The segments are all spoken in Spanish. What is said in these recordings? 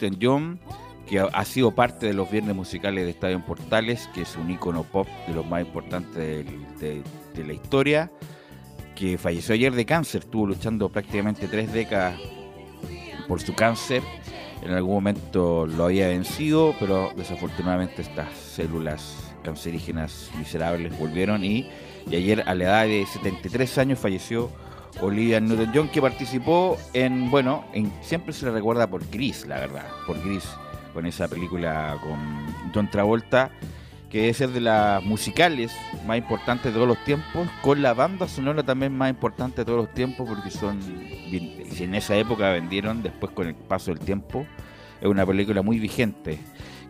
Newton-John, que ha sido parte de los viernes musicales de Estadio en Portales, que es un icono pop de los más importantes de, la historia, que falleció ayer de cáncer, estuvo luchando prácticamente tres décadas por su cáncer. En algún momento lo había vencido, pero desafortunadamente estas células cancerígenas miserables volvieron y, y ayer a la edad de 73 años falleció Olivia Newton-John, que participó en, bueno, en, siempre se le recuerda por Gris, la verdad, por Gris, con esa película con John Travolta, que es ser de las musicales más importantes de todos los tiempos, con la banda sonora también más importante de todos los tiempos, porque son, en esa época vendieron, después con el paso del tiempo, es una película muy vigente,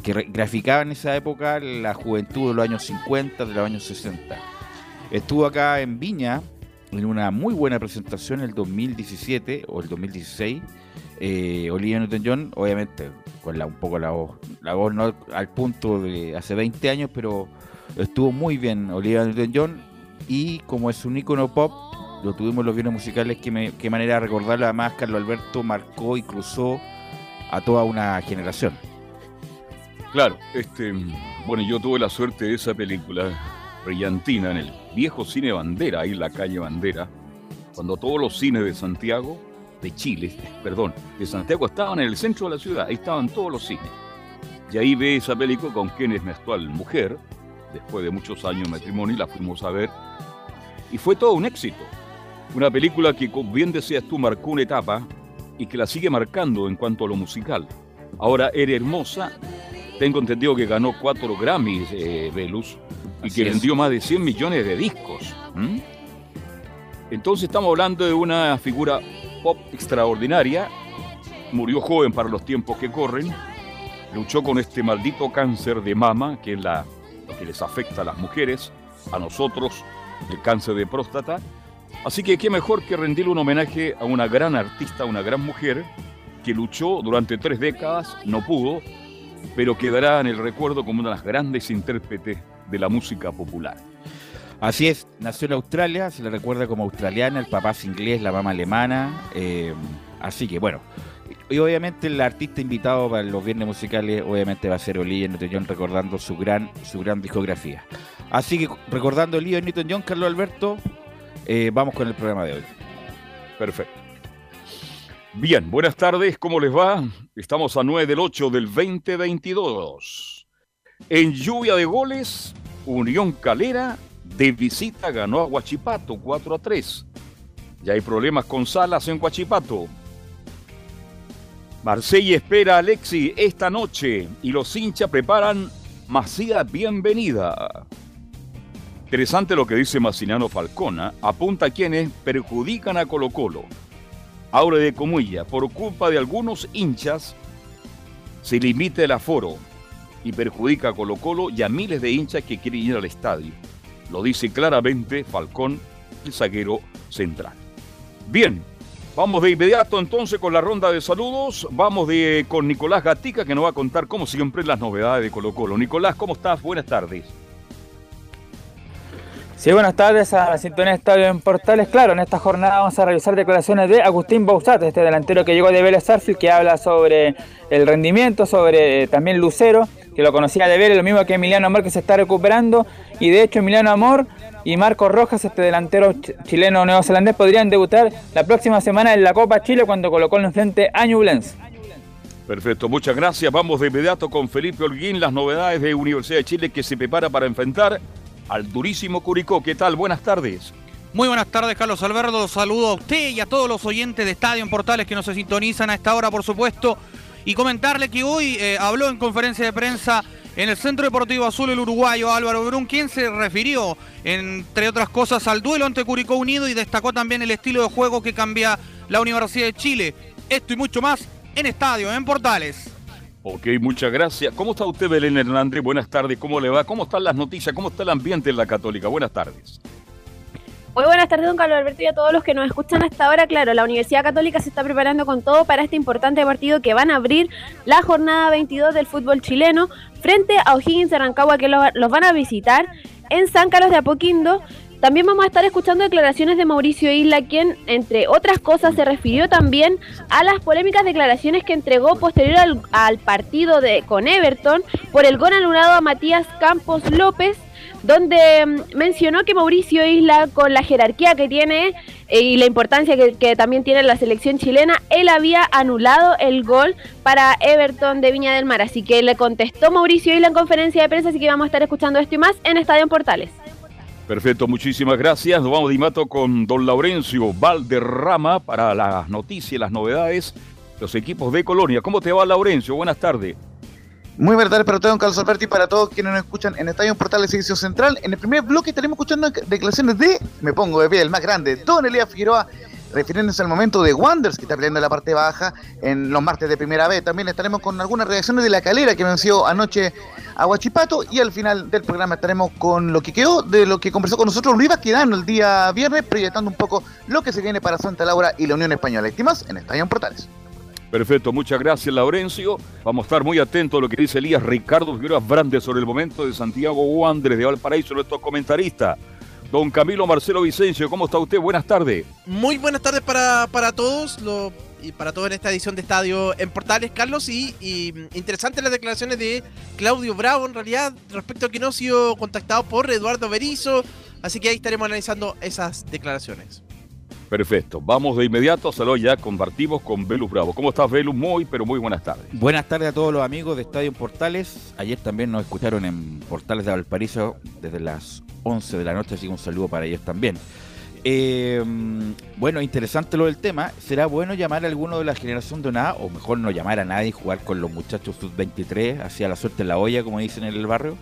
que graficaba en esa época la juventud de los años 50, de los años 60. Estuvo acá en Viña, en una muy buena presentación el 2017 o el 2016. Eh, Olivia Newton-John, obviamente, con la, un poco la voz, la voz no al punto de hace 20 años, pero estuvo muy bien Olivia Newton-John y como es un icono pop, lo tuvimos los bienes musicales, que qué manera de recordarlo, además Carlos Alberto marcó y cruzó a toda una generación. Claro, este, bueno, yo tuve la suerte de esa película brillantina en el viejo cine Bandera, ahí en la calle Bandera, cuando todos los cines de Santiago, de Chile, perdón, de Santiago estaban en el centro de la ciudad, ahí estaban todos los cines. Y ahí ve esa película con quien es mi actual mujer, después de muchos años de matrimonio, y la fuimos a ver. Y fue todo un éxito. Una película que, como bien decías tú, marcó una etapa y que la sigue marcando en cuanto a lo musical. Ahora, Era Hermosa, tengo entendido que ganó cuatro Grammys, eh, Velus, y que vendió más de 100 millones de discos. Entonces estamos hablando de una figura pop extraordinaria, murió joven para los tiempos que corren, luchó con este maldito cáncer de mama, que es la, lo que les afecta a las mujeres, a nosotros, el cáncer de próstata. Así que qué mejor que rendirle un homenaje a una gran artista, a una gran mujer, que luchó durante tres décadas, no pudo, pero quedará en el recuerdo como una de las grandes intérpretes de la música popular. Así es, nació en Australia, se le recuerda como australiana, el papá es inglés, la mamá alemana, eh, así que bueno, y obviamente el artista invitado para los viernes musicales obviamente va a ser Olivia Newton-John recordando su gran, su gran discografía. Así que recordando Olivia Newton-John, Carlos Alberto, eh, vamos con el programa de hoy. Perfecto. Bien, buenas tardes, ¿cómo les va? Estamos a 9 del 8 del 2022. En lluvia de goles, Unión Calera de visita ganó a Huachipato 4 a 3. Ya hay problemas con Salas en Huachipato. Marsella espera a Alexi esta noche y los hinchas preparan Masía bienvenida. Interesante lo que dice Massinano Falcona. Apunta a quienes perjudican a Colo Colo. Aure de Comilla, por culpa de algunos hinchas, se limita el aforo y perjudica a Colo Colo y a miles de hinchas que quieren ir al estadio. Lo dice claramente Falcón, el zaguero central. Bien, vamos de inmediato entonces con la ronda de saludos. Vamos de, con Nicolás Gatica que nos va a contar como siempre las novedades de Colo Colo. Nicolás, ¿cómo estás? Buenas tardes. Sí, buenas tardes a la sintonía de Estadio en Portales. Claro, en esta jornada vamos a revisar declaraciones de Agustín Bausat, este delantero que llegó de Vélez Arfield, que habla sobre el rendimiento, sobre eh, también Lucero, que lo conocía de Vélez, lo mismo que Emiliano Amor, que se está recuperando. Y de hecho, Emiliano Amor y Marcos Rojas, este delantero chileno neozelandés, podrían debutar la próxima semana en la Copa Chile cuando colocó en frente a Ñublense. Perfecto, muchas gracias. Vamos de inmediato con Felipe Holguín, las novedades de Universidad de Chile que se prepara para enfrentar al durísimo Curicó. ¿Qué tal? Buenas tardes. Muy buenas tardes, Carlos Alberto. Saludo a usted y a todos los oyentes de Estadio en Portales que nos sintonizan a esta hora, por supuesto. Y comentarle que hoy eh, habló en conferencia de prensa en el Centro Deportivo Azul el uruguayo Álvaro Brun, quien se refirió, entre otras cosas, al duelo ante Curicó Unido y destacó también el estilo de juego que cambia la Universidad de Chile. Esto y mucho más en Estadio, en Portales. Ok, muchas gracias. ¿Cómo está usted, Belén Hernández? Buenas tardes, ¿cómo le va? ¿Cómo están las noticias? ¿Cómo está el ambiente en la Católica? Buenas tardes. Muy buenas tardes, don Carlos Alberto, y a todos los que nos escuchan hasta ahora. Claro, la Universidad Católica se está preparando con todo para este importante partido que van a abrir la jornada 22 del fútbol chileno frente a O'Higgins de Rancagua, que los van a visitar en San Carlos de Apoquindo. También vamos a estar escuchando declaraciones de Mauricio Isla, quien, entre otras cosas, se refirió también a las polémicas declaraciones que entregó posterior al, partido de, con Everton por el gol anulado a Matías Campos López, donde mm, mencionó que Mauricio Isla, con la jerarquía que tiene eh, y la importancia que, también tiene la selección chilena, él había anulado el gol para Everton de Viña del Mar. Así que le contestó Mauricio Isla en conferencia de prensa, así que vamos a estar escuchando esto y más en Estadio Portales. Perfecto, muchísimas gracias. Nos vamos de inmediato con don Laurencio Valderrama para las noticias, las novedades, los equipos de Colonia. ¿Cómo te va, Laurencio? Buenas tardes. Muy buenas tardes para todos, Carlos Alberti, y para todos quienes nos escuchan en Estadio Portal de Servicio Central. En el primer bloque estaremos escuchando declaraciones de, me pongo de pie, el más grande, Don Elías Figueroa, refiriéndose al momento de Wanders, que está peleando en la parte baja en los martes de primera vez. También estaremos con algunas reacciones de la calera que venció anoche a Huachipato y al final del programa estaremos con lo que quedó de lo que conversó con nosotros Luis Vasquedano el día viernes, proyectando un poco lo que se viene para Santa Laura y la Unión Española. Estimas en Estadio Portales. Perfecto, muchas gracias Laurencio. Vamos a estar muy atentos a lo que dice Elías Ricardo Figueroa Brandes sobre el momento de Santiago Wanderers de Valparaíso, nuestro comentarista. Don Camilo Marcelo Vicencio, ¿cómo está usted? Buenas tardes. Muy buenas tardes para, para todos lo, y para todos en esta edición de Estadio en Portales, Carlos. Y, y interesantes las declaraciones de Claudio Bravo, en realidad, respecto a que no ha sido contactado por Eduardo Berizo. Así que ahí estaremos analizando esas declaraciones. Perfecto. Vamos de inmediato salud ya. Compartimos con Velus Bravo. ¿Cómo estás, Velus? Muy, pero muy buenas tardes. Buenas tardes a todos los amigos de Estadio Portales. Ayer también nos escucharon en Portales de Valparaíso desde las 11 de la noche, así que un saludo para ellos también. Eh, bueno, interesante lo del tema. ¿Será bueno llamar a alguno de la generación de nada? O mejor no llamar a nadie y jugar con los muchachos sub-23, hacia la suerte en la olla, como dicen en el barrio.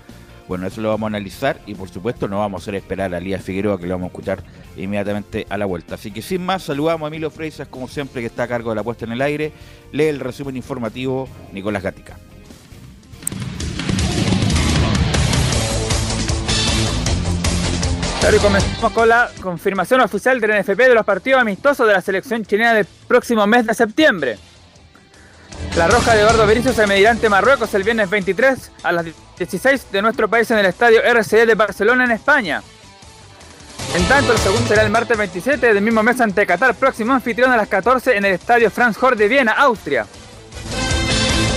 Bueno, eso lo vamos a analizar y por supuesto no vamos a hacer esperar a Lía Figueroa que lo vamos a escuchar inmediatamente a la vuelta. Así que sin más, saludamos a Emilio Freisas como siempre que está a cargo de la puesta en el aire. Lee el resumen informativo Nicolás Gatica. Claro, y comenzamos con la confirmación oficial del NFP de los partidos amistosos de la selección chilena del próximo mes de septiembre. La Roja de Eduardo Berizzo se medirá ante Marruecos el viernes 23 a las 16 de nuestro país en el estadio RCD de Barcelona en España. En tanto, el segundo será el martes 27 del mismo mes ante Qatar, próximo anfitrión a las 14 en el estadio Franz Hort de Viena, Austria.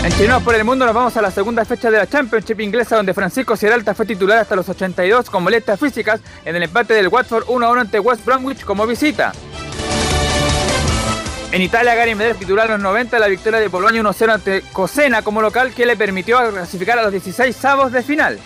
En Chinos por el Mundo nos vamos a la segunda fecha de la Championship inglesa donde Francisco Sieralta fue titular hasta los 82 con molestias físicas en el empate del Watford 1-1 ante West Bromwich como visita. En Italia, Gary Medel titular los 90 la victoria de Polonia 1-0 ante Cosena como local que le permitió clasificar a los 16 savos de final.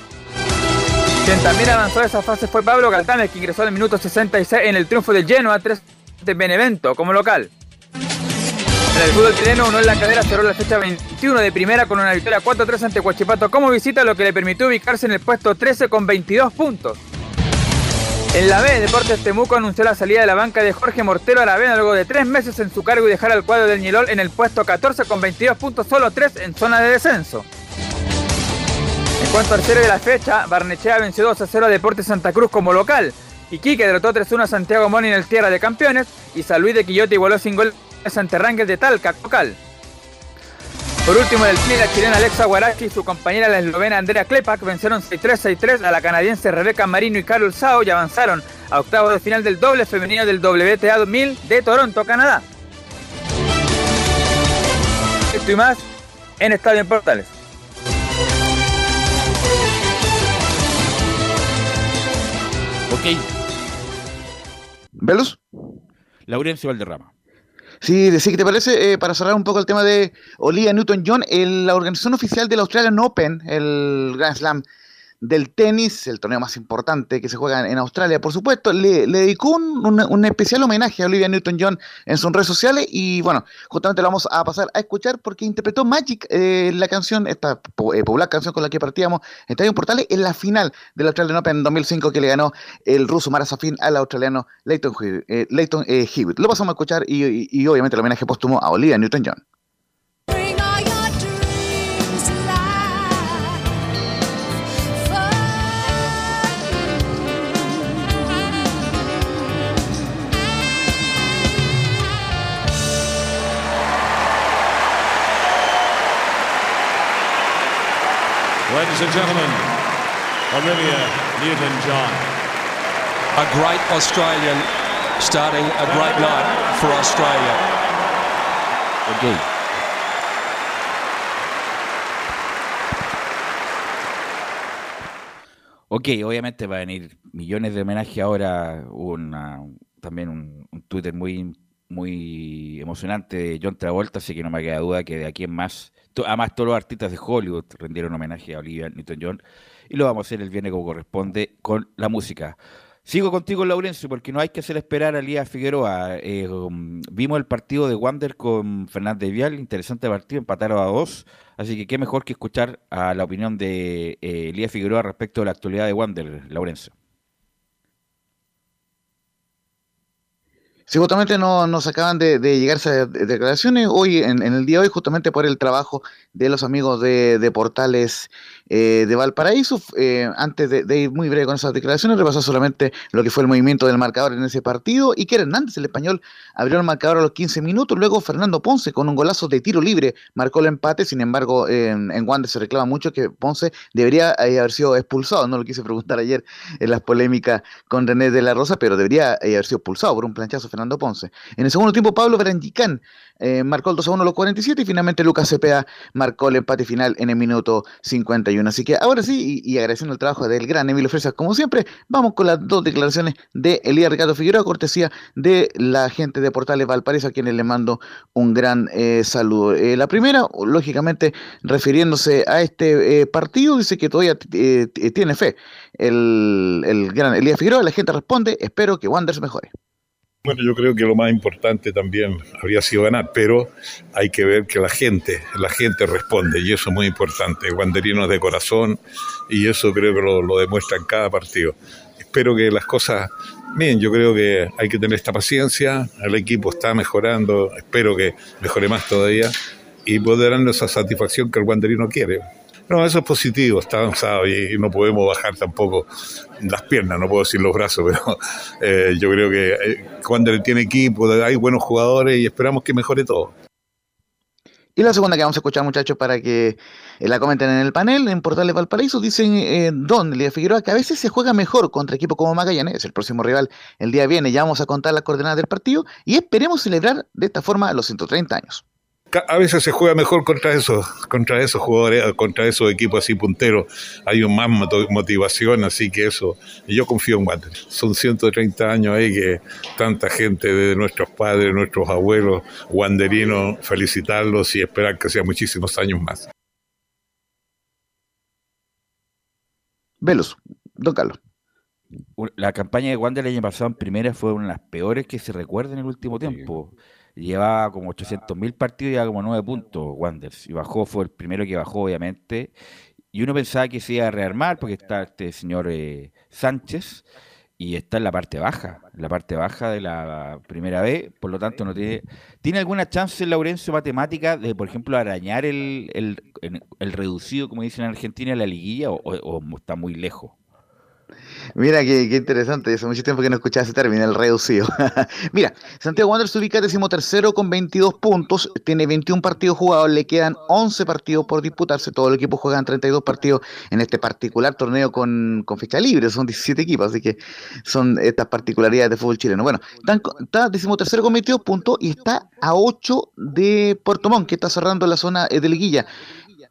Quien también avanzó a esa fase fue Pablo Galtanes que ingresó al minuto 66 en el triunfo del Genoa 3 de Benevento como local. En el fútbol chileno, uno en la cadera cerró la fecha 21 de primera con una victoria 4-3 ante Huachipato como visita, lo que le permitió ubicarse en el puesto 13 con 22 puntos. En la B, Deportes Temuco anunció la salida de la banca de Jorge Mortero Aravena luego de tres meses en su cargo y dejar al cuadro del Ñilol en el puesto 14 con 22 puntos, solo 3 en zona de descenso. En cuanto al cierre de la fecha, Barnechea venció 2 a 0 a Deportes Santa Cruz como local. Iquique derrotó 3-1 a Santiago Moni en el Tierra de Campeones y San Luis de Quillote igualó sin gol a Santerrangel de Talca, local. Por último, en el tenis, la chilena Alexa Guarachi y su compañera la eslovena Andrea Klepak vencieron 6-3-6-3 a la canadiense Rebeca Marino y Carol Sao y avanzaron a octavos de final del doble femenino del WTA 2000 de Toronto, Canadá. Esto y más en Estadio en Portales. Ok, ¿Velus? Laurencio Valderrama. Sí, decía que te parece, eh, para cerrar un poco el tema de Olivia Newton-John, la organización oficial del Australian Open, el Grand Slam del tenis, el torneo más importante que se juega en Australia, por supuesto, le, dedicó un, especial homenaje a Olivia Newton-John en sus redes sociales y bueno, justamente lo vamos a pasar a escuchar porque interpretó Magic, eh, la canción, esta eh, popular canción con la que partíamos en Estadio Portales, en la final del Australian Open 2005 que le ganó el ruso Mara Safin al australiano Leighton, eh, Leighton, eh, Hewitt. Lo pasamos a escuchar y- y obviamente el homenaje póstumo a Olivia Newton-John. Ladies and gentlemen, Olivia Newton-John. a great Australian starting a great night for Australia. Ok. Ok, obviamente va a venir millones de homenajes ahora. Una, también un, un Twitter muy, muy emocionante de John Travolta, así que no me queda duda que de aquí en más, además todos los artistas de Hollywood rindieron homenaje a Olivia Newton-John y lo vamos a hacer el viernes como corresponde con la música. Sigo contigo, Laurencio, porque no hay que hacer esperar a Lía Figueroa. Eh, um, vimos el partido de Wander con Fernández Vial, interesante partido, empataron a dos. Así que qué mejor que escuchar a la opinión de eh, Lía Figueroa respecto a la actualidad de Wander, Laurencio. Sí, justamente no- nos acaban de, de llegar esas de- declaraciones hoy, en, en el día de hoy, justamente por el trabajo de los amigos de, de Portales eh, de Valparaíso. Eh, antes de, ir muy breve con esas declaraciones, repasar solamente lo que fue el movimiento del marcador en ese partido. Y que Hernández, el español, abrió el marcador a los 15 minutos. Luego Fernando Ponce, con un golazo de tiro libre, marcó el empate. Sin embargo, en, Wander se reclama mucho que Ponce debería eh, haber sido expulsado. No lo quise preguntar ayer en las polémicas con René de la Rosa, pero debería eh, haber sido expulsado por un planchazo Fernando Ponce. En el segundo tiempo, Pablo Berangicán eh, marcó el 2 a 1 a los 47 y finalmente Lucas Cepeda marcó el empate final en el minuto 51. Así que ahora sí, y, agradeciendo el trabajo del gran Emilio Fresas, como siempre, vamos con las dos declaraciones de Elías Ricardo Figueroa, cortesía de la gente de Portales Valparaíso, a quienes le mando un gran eh, saludo. Eh, la primera, lógicamente, refiriéndose a este eh, partido, dice que todavía tiene fe el, el gran Elías Figueroa. La gente responde, espero que Wanderers mejore. Bueno, yo creo que lo más importante también habría sido ganar, pero hay que ver que la gente, la gente responde y eso es muy importante. Guanderinos de corazón y eso creo que lo, lo demuestra en cada partido. Espero que las cosas, bien, yo creo que hay que tener esta paciencia, el equipo está mejorando, espero que mejore más todavía y poder darnos esa satisfacción que el guanderino quiere. No, eso es positivo, está avanzado y, no podemos bajar tampoco las piernas, no puedo decir los brazos, pero eh, yo creo que eh, Wander tiene equipo, hay buenos jugadores y esperamos que mejore todo. Y la segunda que vamos a escuchar, muchachos, para que eh, la comenten en el panel, en Portales Valparaíso, dicen eh, Don Elías Figueroa que a veces se juega mejor contra equipos como Magallanes, el próximo rival el día viene, ya vamos a contar las coordenadas del partido y esperemos celebrar de esta forma los 130 años. A veces se juega mejor contra esos, contra esos jugadores, contra esos equipos así punteros. Hay un más motivación, así que eso, y yo confío en Wander. Son 130 años ahí que tanta gente de nuestros padres, nuestros abuelos, wanderinos, felicitarlos y esperar que sea muchísimos años más. Velos, Don Carlos. La campaña de Wander el año pasado en primera fue una de las peores que se recuerda en el último tiempo. Llevaba como 800 mil partidos y llevaba como 9 puntos Wanderers. Y bajó, fue el primero que bajó, obviamente. Y uno pensaba que se iba a rearmar porque está este señor eh, Sánchez y está en la parte baja, en la parte baja de la primera B, por lo tanto no tiene... ¿Tiene alguna chance Laurencio Matemática de, por ejemplo, arañar el, el, el- el reducido, como dicen en Argentina, en la liguilla o, o- o está muy lejos? Mira, qué, interesante. Hace mucho tiempo que no escuchaba ese término, el reducido. Mira, Santiago Wanderers se ubica tercero con 22 puntos, tiene 21 partidos jugados, le quedan 11 partidos por disputarse. Todo el equipo juegan 32 partidos en este particular torneo con, con fecha libre, son 17 equipos, así que son estas particularidades de fútbol chileno. Bueno, están co- está decimotercero con 22 puntos y está a 8 de Puerto Montt, que está cerrando la zona eh, de liguilla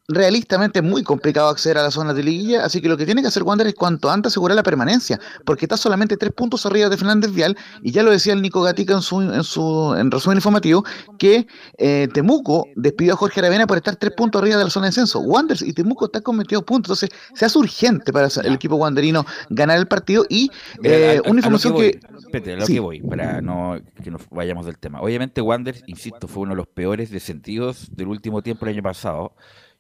realistamente es muy complicado acceder a la zona de liguilla, así que lo que tiene que hacer Wander es cuanto antes asegurar la permanencia, porque está solamente tres puntos arriba de Fernández Vial, y ya lo decía el Nico Gatica en su, en su en resumen informativo, que eh, Temuco despidió a Jorge Aravena por estar tres puntos arriba de la zona de descenso. Wander y Temuco están con 22 puntos, entonces se hace urgente para el equipo wanderino ganar el partido y eh, a- a- a lo una información voy, que... espérate, lo Sí. que voy, para no que nos vayamos del tema. Obviamente Wander, insisto, fue uno de los peores descendidos del último tiempo el año pasado.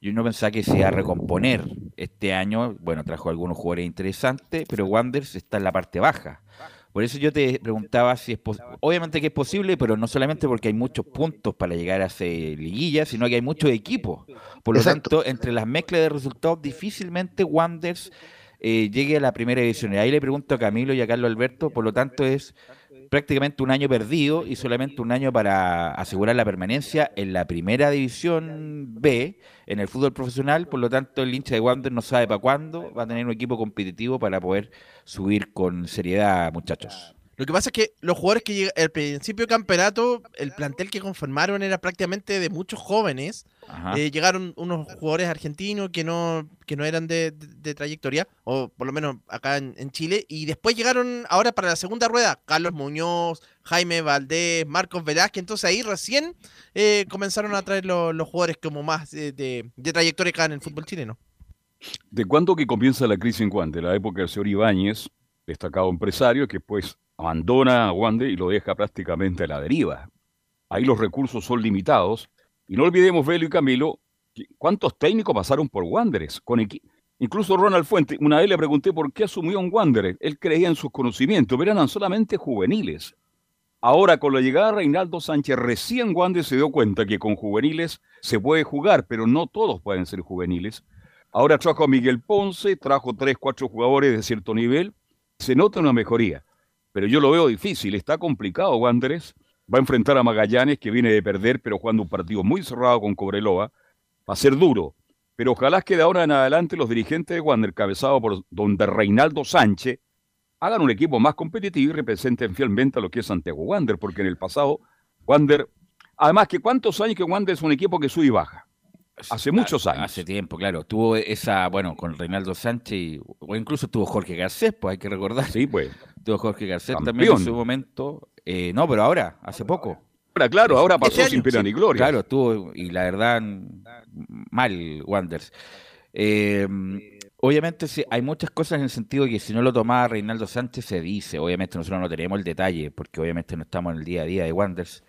Y uno pensaba que se iba a recomponer este año. Bueno, trajo algunos jugadores interesantes, pero Wander está en la parte baja. Por eso yo te preguntaba si es posible. Obviamente que es posible, pero no solamente porque hay muchos puntos para llegar a esa liguilla, sino que hay muchos equipos. Por lo Exacto. tanto, entre las mezclas de resultados, difícilmente Wanders eh, llegue a la primera división. Y ahí le pregunto a Camilo y a Carlos Alberto, por lo tanto es prácticamente un año perdido y solamente un año para asegurar la permanencia en la primera división B en el fútbol profesional, por lo tanto el hincha de Wander no sabe para cuándo va a tener un equipo competitivo para poder subir con seriedad, muchachos. Lo que pasa es que los jugadores que llegan al principio del campeonato, el plantel que conformaron era prácticamente de muchos jóvenes. Eh, llegaron unos jugadores argentinos que no, que no eran de, de- de trayectoria, o por lo menos acá en, en Chile, y después llegaron ahora para la segunda rueda Carlos Muñoz, Jaime Valdés, Marcos Velázquez, entonces ahí recién eh, comenzaron a traer lo- los jugadores como más eh, de, de trayectoria acá en el fútbol chileno. ¿De cuándo que comienza la crisis en Wander? La época del señor Ibáñez, destacado empresario, que pues abandona a Wander y lo deja prácticamente a la deriva. Ahí los recursos son limitados. Y no olvidemos, Velo y Camilo, cuántos técnicos pasaron por Wanderers. Con Incluso Ronald Fuente, una vez le pregunté por qué asumió un Wanderer. Él creía en sus conocimientos, pero eran solamente juveniles. Ahora, con la llegada de Reinaldo Sánchez, recién Wander se dio cuenta que con juveniles se puede jugar, pero no todos pueden ser juveniles. Ahora trajo a Miguel Ponce, trajo tres, cuatro jugadores de cierto nivel. Se nota una mejoría, pero yo lo veo difícil. Está complicado Wanderers. Va a enfrentar a Magallanes, que viene de perder, pero jugando un partido muy cerrado con Cobreloa. Va a ser duro. Pero ojalá que de ahora en adelante los dirigentes de Wander, cabezados por don de Reinaldo Sánchez, hagan un equipo más competitivo y representen fielmente a lo que es Santiago Wander, porque en el pasado Wander, además que cuántos años que Wander es un equipo que sube y baja. Hace muchos años. Hace tiempo, claro. Tuvo esa, bueno, con Reinaldo Sánchez, y- o incluso tuvo Jorge Garcés, pues hay que recordar. Sí, pues. Tuvo Jorge Garcés Campeón. también en su momento. Eh, no, pero ahora, hace poco. Ahora, claro, ahora pasó Este sin año, pena Sí, ni gloria. Claro, estuvo, y la verdad, mal, Wanders. Eh, obviamente sí, hay muchas cosas en el sentido de que si no lo tomaba Reinaldo Sánchez se dice, obviamente nosotros no tenemos el detalle, porque obviamente no estamos en el día a día de Wanders,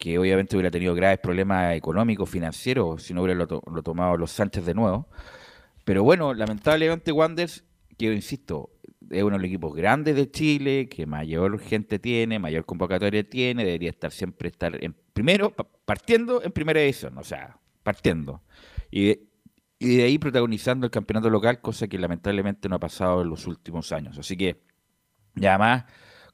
que obviamente hubiera tenido graves problemas económicos, financieros, si no hubiera lo, to- lo tomado los Sánchez de nuevo. Pero bueno, lamentablemente Wanders, que yo insisto, es uno de los equipos grandes de Chile, que mayor gente tiene, mayor convocatoria tiene, debería estar siempre estar en primero, pa- partiendo en primera división, o sea, partiendo. Y de, y de ahí protagonizando el campeonato local, cosa que lamentablemente no ha pasado en los últimos años. Así que, y además,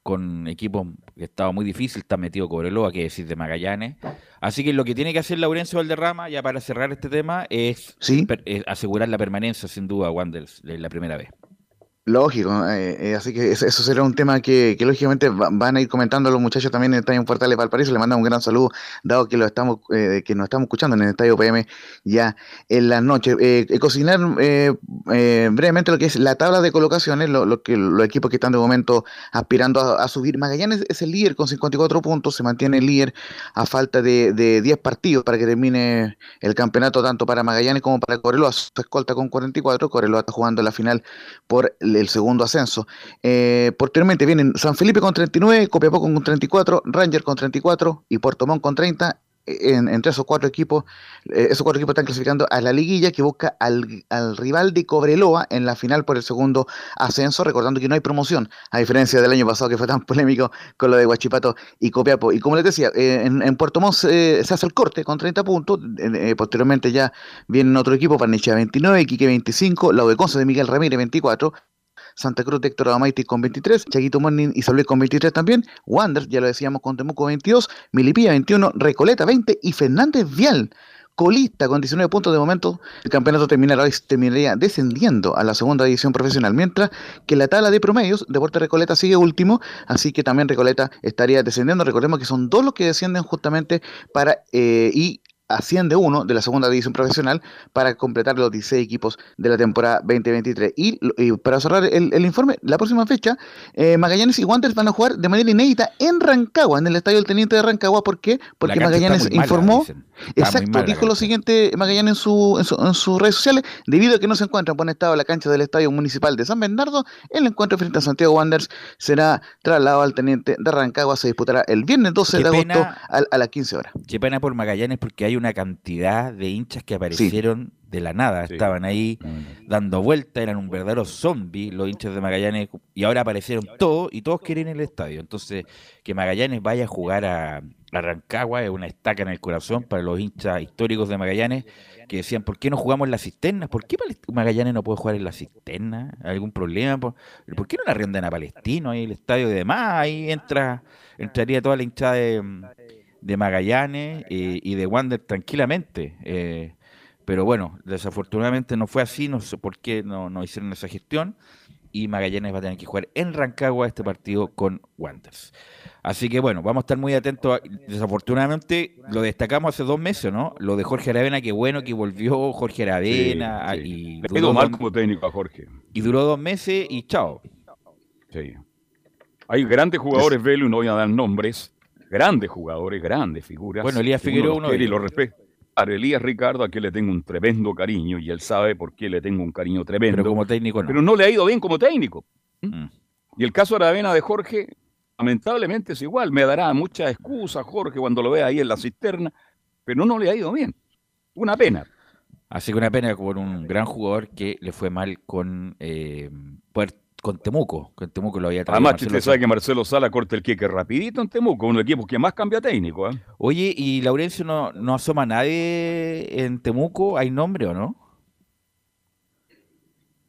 con equipos que estaba muy difícil, está metido Cobreloa, que decir de Magallanes. Así que lo que tiene que hacer Laurencio Valderrama, ya para cerrar este tema, es, Sí. es asegurar la permanencia, sin duda, Wanderers, de la primera vez. Lógico, eh, eh, así que eso, eso será un tema que, que lógicamente va- van a ir comentando los muchachos también en el Estadio Portales Valparaíso. Le mandamos un gran saludo, dado que lo estamos, eh, que nos estamos escuchando en el Estadio PM ya en la noche. Eh, eh, cocinar brevemente lo que es la tabla de colocaciones, lo, lo que los equipos que están de momento aspirando a, subir. Magallanes es el líder con 54 puntos, se mantiene líder a falta de, de 10 partidos para que termine el campeonato tanto para Magallanes como para Coreloa. Su escolta con 44, Coreloa está jugando la final por el el segundo ascenso. Eh, posteriormente vienen San Felipe con 39, Copiapó con 34, Ranger con 34 y Puerto Montt con 30. En- entre esos cuatro equipos, eh, esos cuatro equipos están clasificando a la liguilla que busca al, al rival de Cobreloa en la final por el segundo ascenso, recordando que no hay promoción, a diferencia del año pasado que fue tan polémico con lo de Huachipato y Copiapó. Y como les decía, eh, en, Puerto Montt se, hace el corte con 30 puntos, posteriormente ya vienen otro equipo, Parnechea 29, Iquique 25, la de Conce de Miguel Ramírez 24, Santa Cruz de Héctor Adamaiti con 23, Chaguito Morning y San Luis con 23 también, Wander, ya lo decíamos, con Temuco 22, Milipilla 21, Recoleta 20 y Fernández Vial, colista con 19 puntos de momento. El campeonato terminará, terminaría descendiendo a la segunda división profesional, mientras que la tabla de promedios, Deporte Recoleta sigue último, así que también Recoleta estaría descendiendo. Recordemos que son dos los que descienden justamente para eh, y asciende uno de la segunda división profesional para completar los 16 equipos de la temporada 2023. Y, y para cerrar el, el informe, la próxima fecha, eh, Magallanes y Wanderers van a jugar de manera inédita en Rancagua, en el estadio del Teniente de Rancagua. ¿Por qué? Porque Magallanes mala, informó, exacto, dijo lo siguiente Magallanes en, su, en, su- en sus redes sociales, debido a que no se encuentra en buen estado la cancha del Estadio Municipal de San Bernardo, el encuentro frente a Santiago Wanderers será trasladado al Teniente de Rancagua, se disputará el viernes 12 Qué de agosto a, a las 15 horas. Qué pena por Magallanes porque hay una cantidad de hinchas que aparecieron de la nada. Sí. Estaban ahí dando vueltas, eran un verdadero zombie los hinchas de Magallanes y ahora aparecieron todos y todos quieren al estadio. Entonces, que Magallanes vaya a jugar a, a Rancagua es una estaca en el corazón para los hinchas históricos de Magallanes que decían, ¿por qué no jugamos en las cisternas? ¿Por qué Magallanes no puede jugar en las cisternas? ¿Algún problema? ¿Por, por qué no la arrendan a Palestino ahí el estadio de demás? Ahí entra, entraría toda la hinchada de, de Magallanes eh, y de Wander tranquilamente. eh, pero bueno, desafortunadamente no fue así, no sé por qué no, no hicieron esa gestión y Magallanes va a tener que jugar en Rancagua este partido con Wanderers. Así que bueno, vamos a estar muy atentos. a- desafortunadamente lo destacamos hace dos meses, ¿no? Lo de Jorge Aravena, qué bueno que volvió Jorge Aravena Sí, sí. y, Le duró mal como técnico a Jorge. y duró dos meses y chao. Sí. Hay grandes jugadores, Velo, y no voy a dar nombres. Grandes jugadores, grandes figuras. Bueno, Elías Figueroa, uno de ellos. lo respeta. A Elías Ricardo, a quien le tengo un tremendo cariño, y él sabe por qué le tengo un cariño tremendo. Pero como técnico no. Pero no le ha ido bien como técnico. Mm. Y el caso de Aravena de Jorge, lamentablemente es igual. Me dará muchas excusas Jorge cuando lo vea ahí en la cisterna, pero no le ha ido bien. Una pena. Así que una pena por un gran jugador que le fue mal con, eh, Puer- con Temuco. Con Temuco lo había traído Además, usted sabe que Marcelo Sala corta el queque rapidito en Temuco, un equipo que más cambia técnico. ¿eh? Oye, ¿y Laurencio no, no asoma a nadie en Temuco? ¿Hay nombre o no?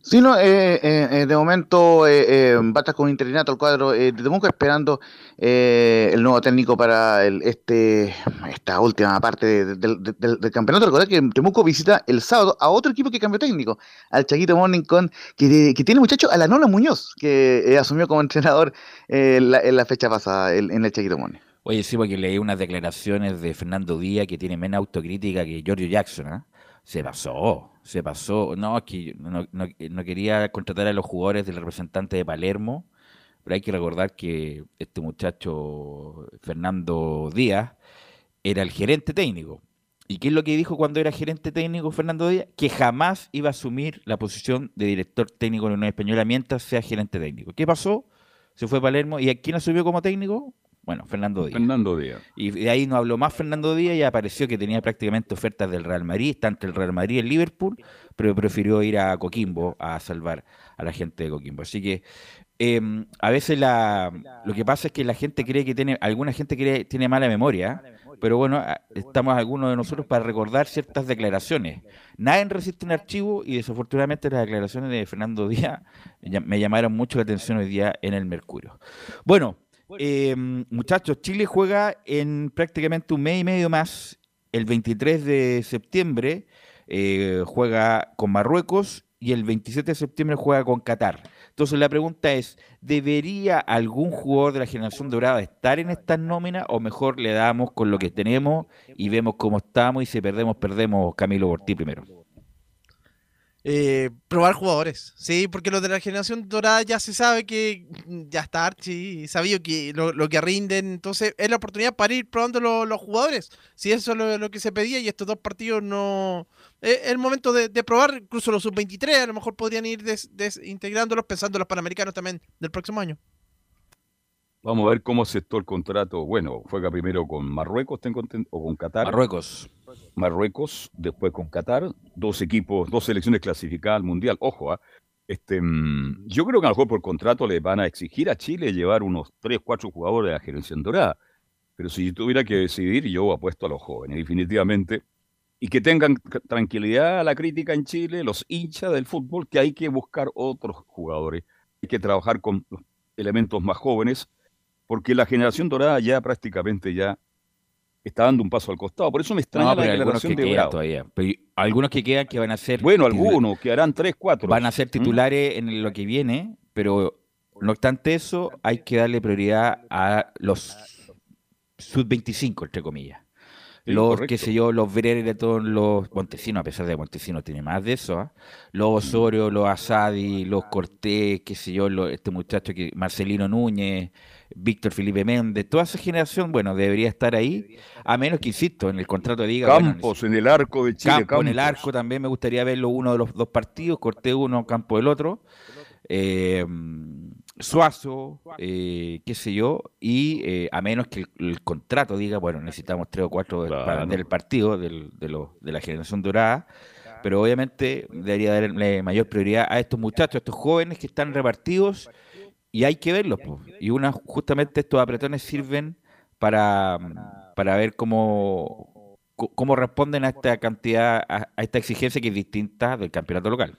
Sí, no, eh, eh, eh, de momento eh, eh, va a estar con interinato el cuadro eh, de Temuco esperando el nuevo técnico para el, este esta última parte de- de- de- del, del campeonato. Recordar que Temuco visita el sábado a otro equipo que cambió técnico, al Chaquito Morning con que, tiene muchacho a la Nona Muñoz, que asumió como entrenador en la fecha pasada en el Chaquito Morning. Oye, sí, porque leí unas declaraciones de Fernando Díaz que tiene menos autocrítica que Giorgio Jackson, ¿ah? Se pasó, se pasó. No, es que no, no- no quería contratar a los jugadores del representante de Palermo, pero hay que recordar que este muchacho, Fernando Díaz, era el gerente técnico. ¿Y qué es lo que dijo cuando era gerente técnico Fernando Díaz? Que jamás iba a asumir la posición de director técnico en la Unión Española mientras sea gerente técnico. ¿Qué pasó? Se fue a Palermo. ¿Y a quién asumió como técnico? Bueno, Fernando Díaz. Fernando Díaz. Y de ahí no habló más Fernando Díaz y apareció que tenía prácticamente ofertas del Real Madrid, está entre el Real Madrid y el Liverpool, pero prefirió ir a Coquimbo a salvar a la gente de Coquimbo. Así que eh, a veces la, lo que pasa es que la gente cree que tiene, alguna gente cree tiene mala memoria, pero bueno, estamos algunos de nosotros para recordar ciertas declaraciones. Nadie resiste un archivo y desafortunadamente las declaraciones de Fernando Díaz me llamaron mucho la atención hoy día en el Mercurio. Bueno, eh, muchachos, Chile juega en prácticamente un mes y medio más. El 23 de septiembre eh, juega con Marruecos y el 27 de septiembre juega con Qatar. Entonces la pregunta es, ¿debería algún jugador de la generación dorada estar en estas nóminas o mejor le damos con lo que tenemos y vemos cómo estamos y si perdemos, perdemos Camilo Ortiz primero? Eh, probar jugadores, ¿sí? Porque los de la generación dorada ya se sabe que ya está Archie, sabido que lo, que rinden, entonces es la oportunidad para ir probando lo- los jugadores, si eso es lo, lo que se pedía y estos dos partidos no... Es el momento de, probar, incluso los sub-23, a lo mejor podrían ir des- desintegrándolos pensando en los panamericanos también del próximo año. Vamos a ver cómo aceptó el contrato. Bueno, juega primero con Marruecos, tengo o con Qatar. Marruecos. Marruecos, después con Qatar, dos equipos, dos selecciones clasificadas al Mundial. Ojo, ¿ah? este, mm, yo creo que a lo mejor por contrato le van a exigir a Chile llevar unos 3, 4 jugadores de la generación dorada. Pero si yo tuviera que decidir, yo apuesto a los jóvenes, definitivamente. Y que tengan tranquilidad a la crítica en Chile, los hinchas del fútbol, que hay que buscar otros jugadores. Hay que trabajar con los elementos más jóvenes, porque la generación dorada ya prácticamente ya está dando un paso al costado. Por eso me extraña No, la que declaración de quedan Bravo. todavía. Pero algunos que quedan que van a ser. Bueno, algunos, que harán tres, cuatro. Van a ser ¿Mm? titulares en lo que viene, pero no obstante eso, hay que darle prioridad a los sub-25, entre comillas. Sí, los, correcto. qué sé yo, los todos los Montesinos, a pesar de que Montesinos tiene más de eso, ¿ah? los Osorio, los Asadi, los Cortés, qué sé yo, los- este muchacho que Marcelino Núñez, Víctor Felipe Méndez, toda esa generación, bueno, debería estar ahí, a menos que, insisto, en el contrato diga... bueno, Campos en el arco de Chile. Campo en el Campos. arco también me gustaría verlo uno de los dos partidos, Corté uno, Campo del otro. Eh, Suazo, eh, qué sé yo, y eh, a menos que el, el contrato diga, bueno, necesitamos tres o cuatro de- para Claro. vender el partido del- de, la generación dorada, pero obviamente debería darle mayor prioridad a estos muchachos, a estos jóvenes que están repartidos y hay que verlos. po. Y una, justamente estos apretones sirven para, para ver cómo, cómo responden a esta cantidad, a, a esta exigencia que es distinta del campeonato local.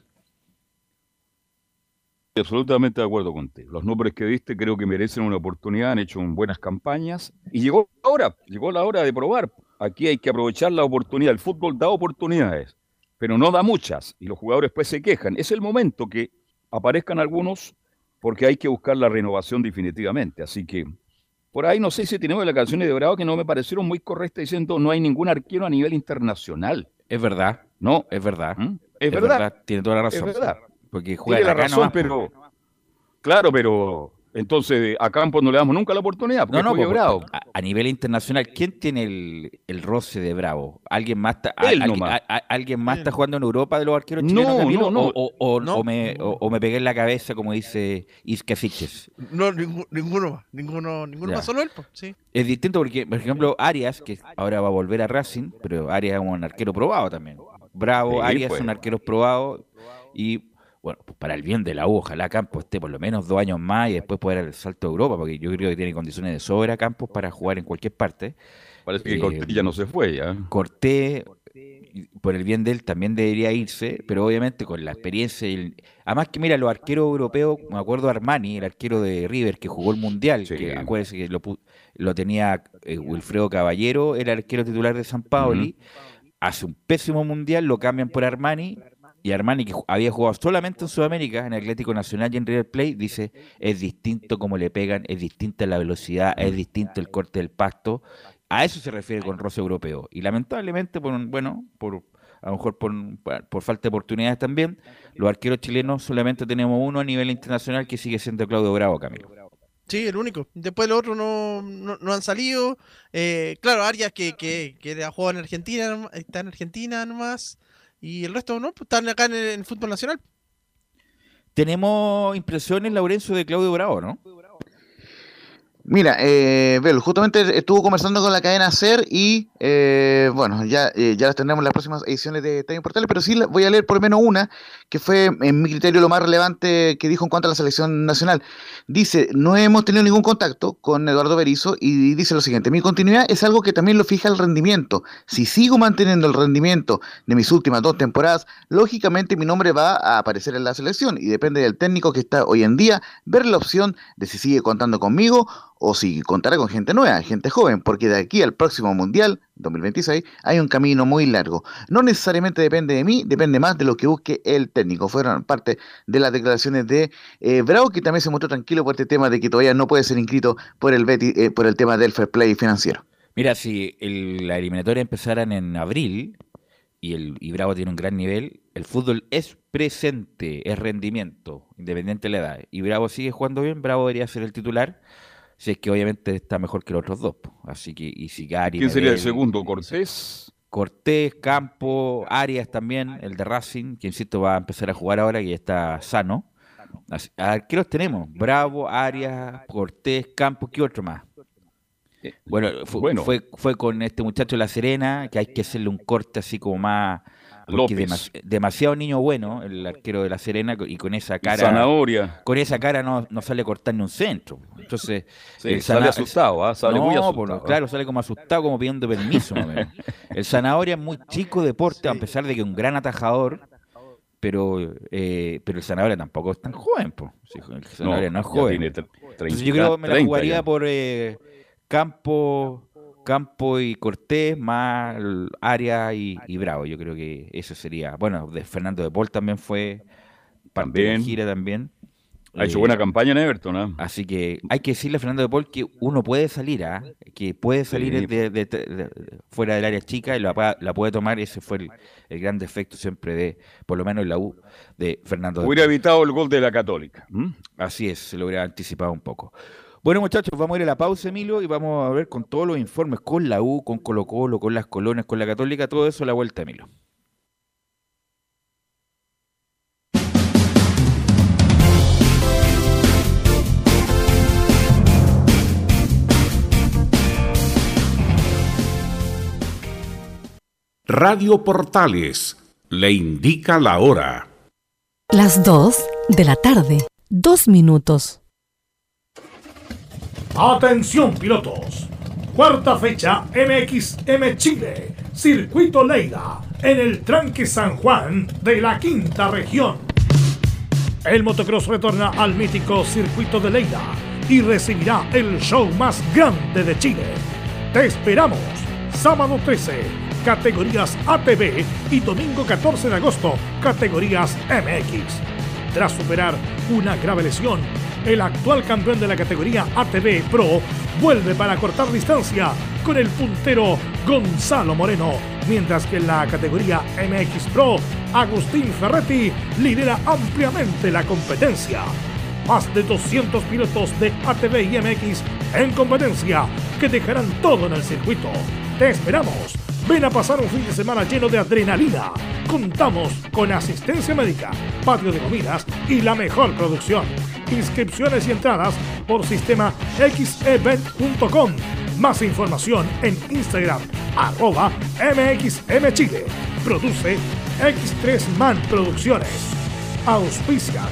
Absolutamente de acuerdo contigo. Los nombres que diste creo que merecen una oportunidad, han hecho buenas campañas y llegó la hora, llegó la hora de probar. Aquí hay que aprovechar la oportunidad. El fútbol da oportunidades, pero no da muchas y los jugadores pues se quejan. Es el momento que aparezcan algunos porque hay que buscar la renovación definitivamente. Así que por ahí no sé si tenemos las canciones de Bravo que no me parecieron muy correctas diciendo no hay ningún arquero a nivel internacional. Es verdad, No, es verdad. ¿Mm? es, verdad. Tiene toda la Es razón. verdad. Porque juega Tiene la razón, nomás, pero. Claro, pero. Entonces, a Campos no le damos nunca la oportunidad. Porque No, no, juegue pues, Bravo. a, a nivel internacional, ¿quién tiene el, el roce de Bravo? ¿Alguien más está, Él al- nomás. a- a- ¿alguien más está jugando en Europa de los arqueros No, chilenos, Camilo? no, no. O, o- No. me, o- o me pegué en la cabeza, como dice Isca Siches. No, ningú- ninguno más, ninguno, ninguno más, solo él, po, sí. Es distinto porque, por ejemplo, Arias, que ahora va a volver a Racing, pero Arias es un arquero probado también. Bravo, Sí, Arias pues. son arqueros probados y, bueno, pues para el bien de la U, ojalá Campos esté por lo menos dos años más y después poder el salto a Europa, porque yo creo que tiene condiciones de sobra Campos para jugar en cualquier parte. Parece que eh, Cortilla no se fue ya. Cortés, y por el bien de él, también debería irse, pero obviamente con la experiencia. y el- Además que, mira, los arqueros europeos, me acuerdo Armani, el arquero de River que jugó el Mundial, Sí. que acuérdense que lo, lo tenía eh, Wilfredo Caballero, el arquero titular de San Paoli, hace un pésimo Mundial, lo cambian por Armani, y Armani, que había jugado solamente en Sudamérica, en Atlético Nacional y en River Plate, dice, es distinto como le pegan, es distinta la velocidad, es distinto el corte del pasto. A eso se refiere con roce europeo. Y lamentablemente, por, un- bueno, por a lo mejor por, por- falta de oportunidades también, los arqueros chilenos solamente tenemos uno a nivel internacional que sigue siendo Claudio Bravo, Camilo. Sí, el único. Después los otros no, no, no han salido. Eh, claro, Arias que, que, que ha jugado en Argentina, está en Argentina nomás. Y el resto no, pues están acá en el, en el fútbol nacional. Tenemos impresiones, Laurencio, de Claudio Bravo, ¿no? Mira, eh, Bel, justamente estuvo conversando con la cadena SER y eh, bueno, ya, eh, ya las tendremos en las próximas ediciones de Estadio Portales, pero sí voy a leer por lo menos una que fue en mi criterio lo más relevante que dijo en cuanto a la selección nacional. Dice, no hemos tenido ningún contacto con Eduardo Berizzo y dice lo siguiente, mi continuidad es algo que también lo fija el rendimiento. Si sigo manteniendo el rendimiento de mis últimas dos temporadas, lógicamente mi nombre va a aparecer en la selección y depende del técnico que está hoy en día ver la opción de si sigue contando conmigo o si contará con gente nueva, gente joven, porque de aquí al próximo Mundial 2026 hay un camino muy largo. No necesariamente depende de mí, depende más de lo que busque el técnico. Fueron parte de las declaraciones de eh, Bravo, que también se mostró tranquilo por este tema de que todavía no puede ser inscrito por el, Betis, eh, por el tema del fair play financiero. Mira, si el- la eliminatoria empezaran en abril, y, el, y Bravo tiene un gran nivel, el fútbol es presente, es rendimiento, independiente de la edad. Y Bravo sigue jugando bien, Bravo debería ser el titular, si es que obviamente está mejor que los otros dos. po. Así que, y si Gary, ¿Quién sería el segundo? ¿Cortés? Cortés, Campo, Arias también, el de Racing, que insisto va a empezar a jugar ahora que ya está sano. Así- Arqueros tenemos, Bravo, Arias, Cortés, Campo, ¿qué otro más? Bueno, fu- bueno. Fue, fue con este muchacho de La Serena, que hay que hacerle un corte así como más... porque López. demas- demasiado niño bueno, el arquero de La Serena, y con esa cara... Zanahoria. Con esa cara no, no sale a cortar ni un centro. Entonces, Sí, el sale asustado, ¿ah? Sale no, muy pues, asustado, ¿ah? claro, sale como asustado, como pidiendo permiso. el Zanahoria es muy chico de porte, a pesar de que es un gran atajador, pero eh, pero el Zanahoria tampoco es tan joven. po. El Zanahoria no, es joven. tiene Entonces 30, yo creo que me la 30 jugaría ya. por eh, Campo, Campo y Cortés, más Arias y, y Bravo. Yo creo que eso sería. Bueno, de Fernando de Paul también fue parte de También. gira también. Ha hecho Eh, buena campaña en Everton, ¿ah? Así que hay que decirle a Fernando de Paul que uno puede salir, ¿ah? que puede salir Sí. de- de- de- de- fuera del área chica y la, puede tomar. Ese fue el, el gran defecto siempre de, por lo menos en la U, de Fernando de Hubiera Paul. evitado el gol de la Católica. Así es, se lo hubiera anticipado un poco. Bueno, muchachos, vamos a ir a la pausa, Emilio, y vamos a ver con todos los informes, con la U, con Colo Colo, con las colonias, con la Católica, todo eso a la vuelta, Emilio. Radio Portales le indica la hora. Las 2 de la tarde, 2 minutos. Atención pilotos. Cuarta fecha MXM Chile. Circuito Leida. En el tranque San Juan de la quinta región. El motocross retorna al mítico circuito de Leida y recibirá el show más grande de Chile. Te esperamos. Sábado 13, categorías ATV y domingo 14 de agosto, categorías MX. Tras superar una grave lesión, el actual campeón de la categoría ATV Pro vuelve para cortar distancia con el puntero Gonzalo Moreno, mientras que en la categoría MX Pro, Agustín Ferretti lidera ampliamente la competencia. Más de 200 pilotos de ATV y MX en competencia que dejarán todo en el circuito. Te esperamos. Ven a pasar un fin de semana lleno de adrenalina. Contamos con asistencia médica, patio de comidas y la mejor producción. Inscripciones y entradas por sistema xevent.com. Más información en Instagram, arroba MXMChile. Produce X3 Man Producciones. Auspicia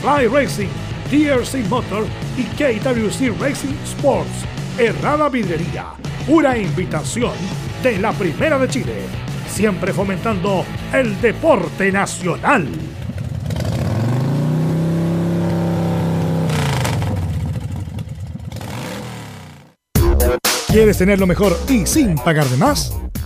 Fly Racing, DRC Motor y KWC Racing Sports. Errada Vidrería. Una invitación de la Primera de Chile. Siempre fomentando el deporte nacional. ¿Quieres tener lo mejor y sin pagar de más?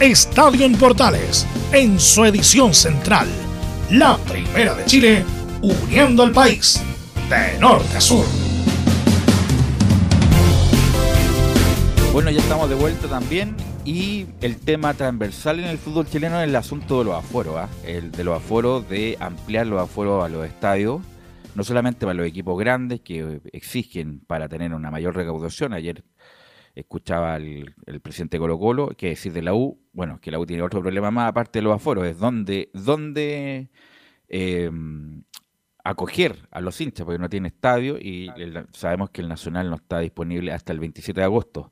Estadio en Portales en su edición central. La primera de Chile, uniendo al país de norte a sur. Bueno, ya estamos de vuelta también y el tema transversal en el fútbol chileno es el asunto de los aforos, ¿ah? el de los aforos, de ampliar los aforos a los estadios, no solamente para los equipos grandes que exigen para tener una mayor recaudación. Ayer escuchaba al el presidente Colo Colo, que decir de la U, bueno, que la U tiene otro problema más aparte de los aforos, es dónde, dónde eh, acoger a los hinchas, porque no tiene estadio y el- sabemos que el Nacional no está disponible hasta el 27 de agosto.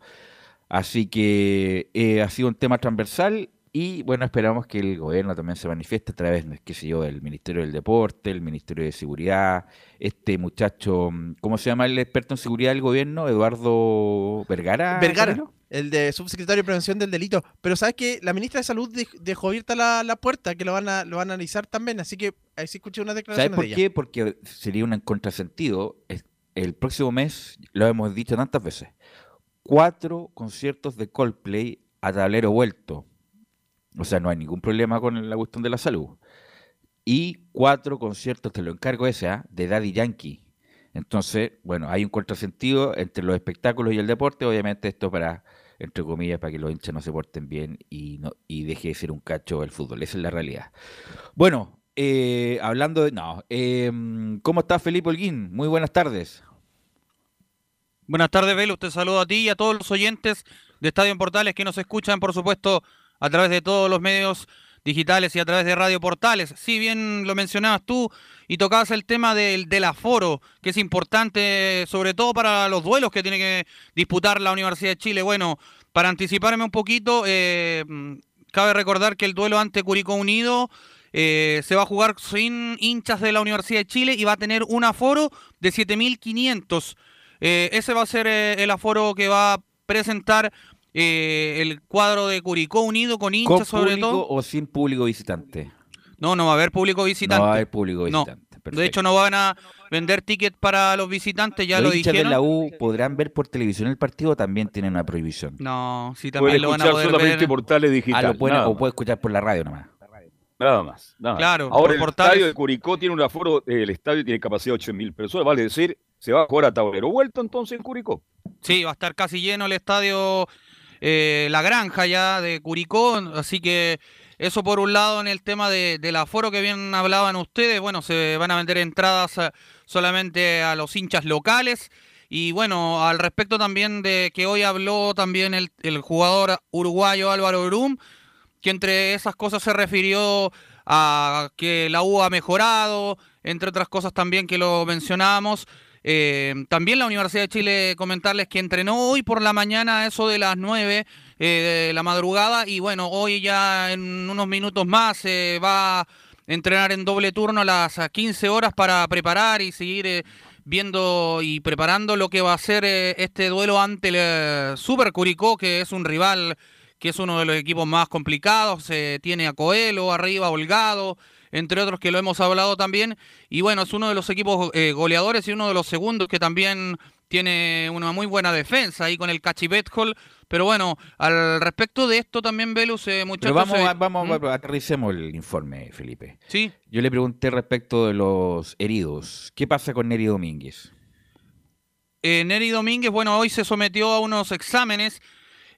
Así que eh, ha sido un tema transversal y bueno, esperamos que el gobierno también se manifieste a través, qué sé yo, del Ministerio del Deporte, el Ministerio de Seguridad, este muchacho, mm, ¿cómo se llama el experto en seguridad del gobierno? Eduardo Vergara. Vergara, el de subsecretario de Prevención del Delito. Pero sabes que la ministra de Salud dej- dejó abierta la, la puerta, que lo van a lo van a analizar también, así que ahí sí escuché una ¿Sabes declaración por de ella. qué? Porque sería un contrasentido. El próximo mes, lo hemos dicho tantas veces, cuatro conciertos de Coldplay a tablero vuelto. O sea, no hay ningún problema con la cuestión de la salud. Y cuatro conciertos, te lo encargo ese, ¿ah? de Daddy Yankee. Entonces, bueno, hay un contrasentido entre los espectáculos y el deporte. Obviamente esto para, entre comillas, para que los hinchas no se porten bien y, no, y deje de ser un cacho el fútbol. Esa es la realidad. Bueno, eh, hablando de... No, eh, ¿cómo está Felipe Holguín? Muy buenas tardes. Buenas tardes, Velo. Te saludo a ti y a todos los oyentes de Estadio Portales que nos escuchan, por supuesto, a través de todos los medios digitales y a través de Radio Portales. Si bien lo mencionabas tú y tocabas el tema del, del aforo, que es importante sobre todo para los duelos que tiene que disputar la Universidad de Chile. Bueno, para anticiparme un poquito, eh, cabe recordar que el duelo ante Curicó Unido eh, se va a jugar sin hinchas de la Universidad de Chile y va a tener un aforo de 7.500. Eh, ese va a ser eh, el aforo que va a presentar eh, el cuadro de Curicó Unido con ¿Con hinchas sobre público todo. o sin público visitante? No, no va a haber público visitante. No va a haber público No. visitante. De hecho, no van a vender tickets para los visitantes, ya los lo hinchas dijeron. de la U podrán ver por televisión el partido o también tienen una prohibición. No, sí, Puede también lo van a escuchar poder solamente ver. portales digital. Ah, lo pueden- o puede escuchar por la radio nomás. Nada más. nada más. Claro, Ahora el portales. estadio de Curicó tiene un aforo, eh, el estadio tiene capacidad de 8.000 personas, vale decir, se va a jugar a tablero vuelto entonces en Curicó. Sí, va a estar casi lleno el estadio eh, La Granja ya de Curicó, así que eso por un lado en el tema de, del aforo que bien hablaban ustedes, bueno, se van a vender entradas eh, solamente a los hinchas locales y bueno, al respecto también de que hoy habló también el, el jugador uruguayo Álvaro Brum, que entre esas cosas se refirió a que la U ha mejorado, entre otras cosas también que lo mencionábamos. Eh, también la Universidad de Chile, comentarles que entrenó hoy por la mañana, eso de las 9 eh, de la madrugada, y bueno, hoy ya en unos minutos más se va a entrenar en doble turno a las 15 horas para preparar y seguir eh, viendo y preparando lo que va a ser eh, este duelo ante el eh, Super Curicó, que es un rival que es uno de los equipos más complicados, eh, tiene a Coelho arriba, Holgado, entre otros que lo hemos hablado también, y bueno, es uno de los equipos eh, goleadores y uno de los segundos que también tiene una muy buena defensa ahí con el Cachibethol, pero bueno, al respecto de esto también, Velus, eh, muchachos... Pero vamos, eh, a- vamos, ¿Mm? vamos, aterricemos el informe, Felipe. Sí. Yo le pregunté respecto de los heridos. ¿Qué pasa con Neri Domínguez? Eh, Neri Domínguez, bueno, hoy se sometió a unos exámenes.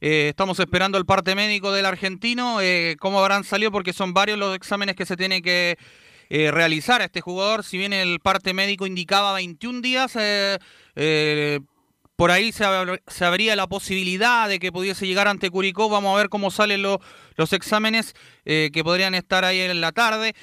Eh, estamos esperando el parte médico del argentino. eh, ¿Cómo habrán salido? Porque son varios los exámenes que se tiene que eh, realizar a este jugador. Si bien el parte médico indicaba 21 días, por ahí se, abr- se abría la posibilidad de que pudiese llegar ante Curicó. Vamos a ver cómo salen lo- los exámenes que podrían estar ahí en la tarde.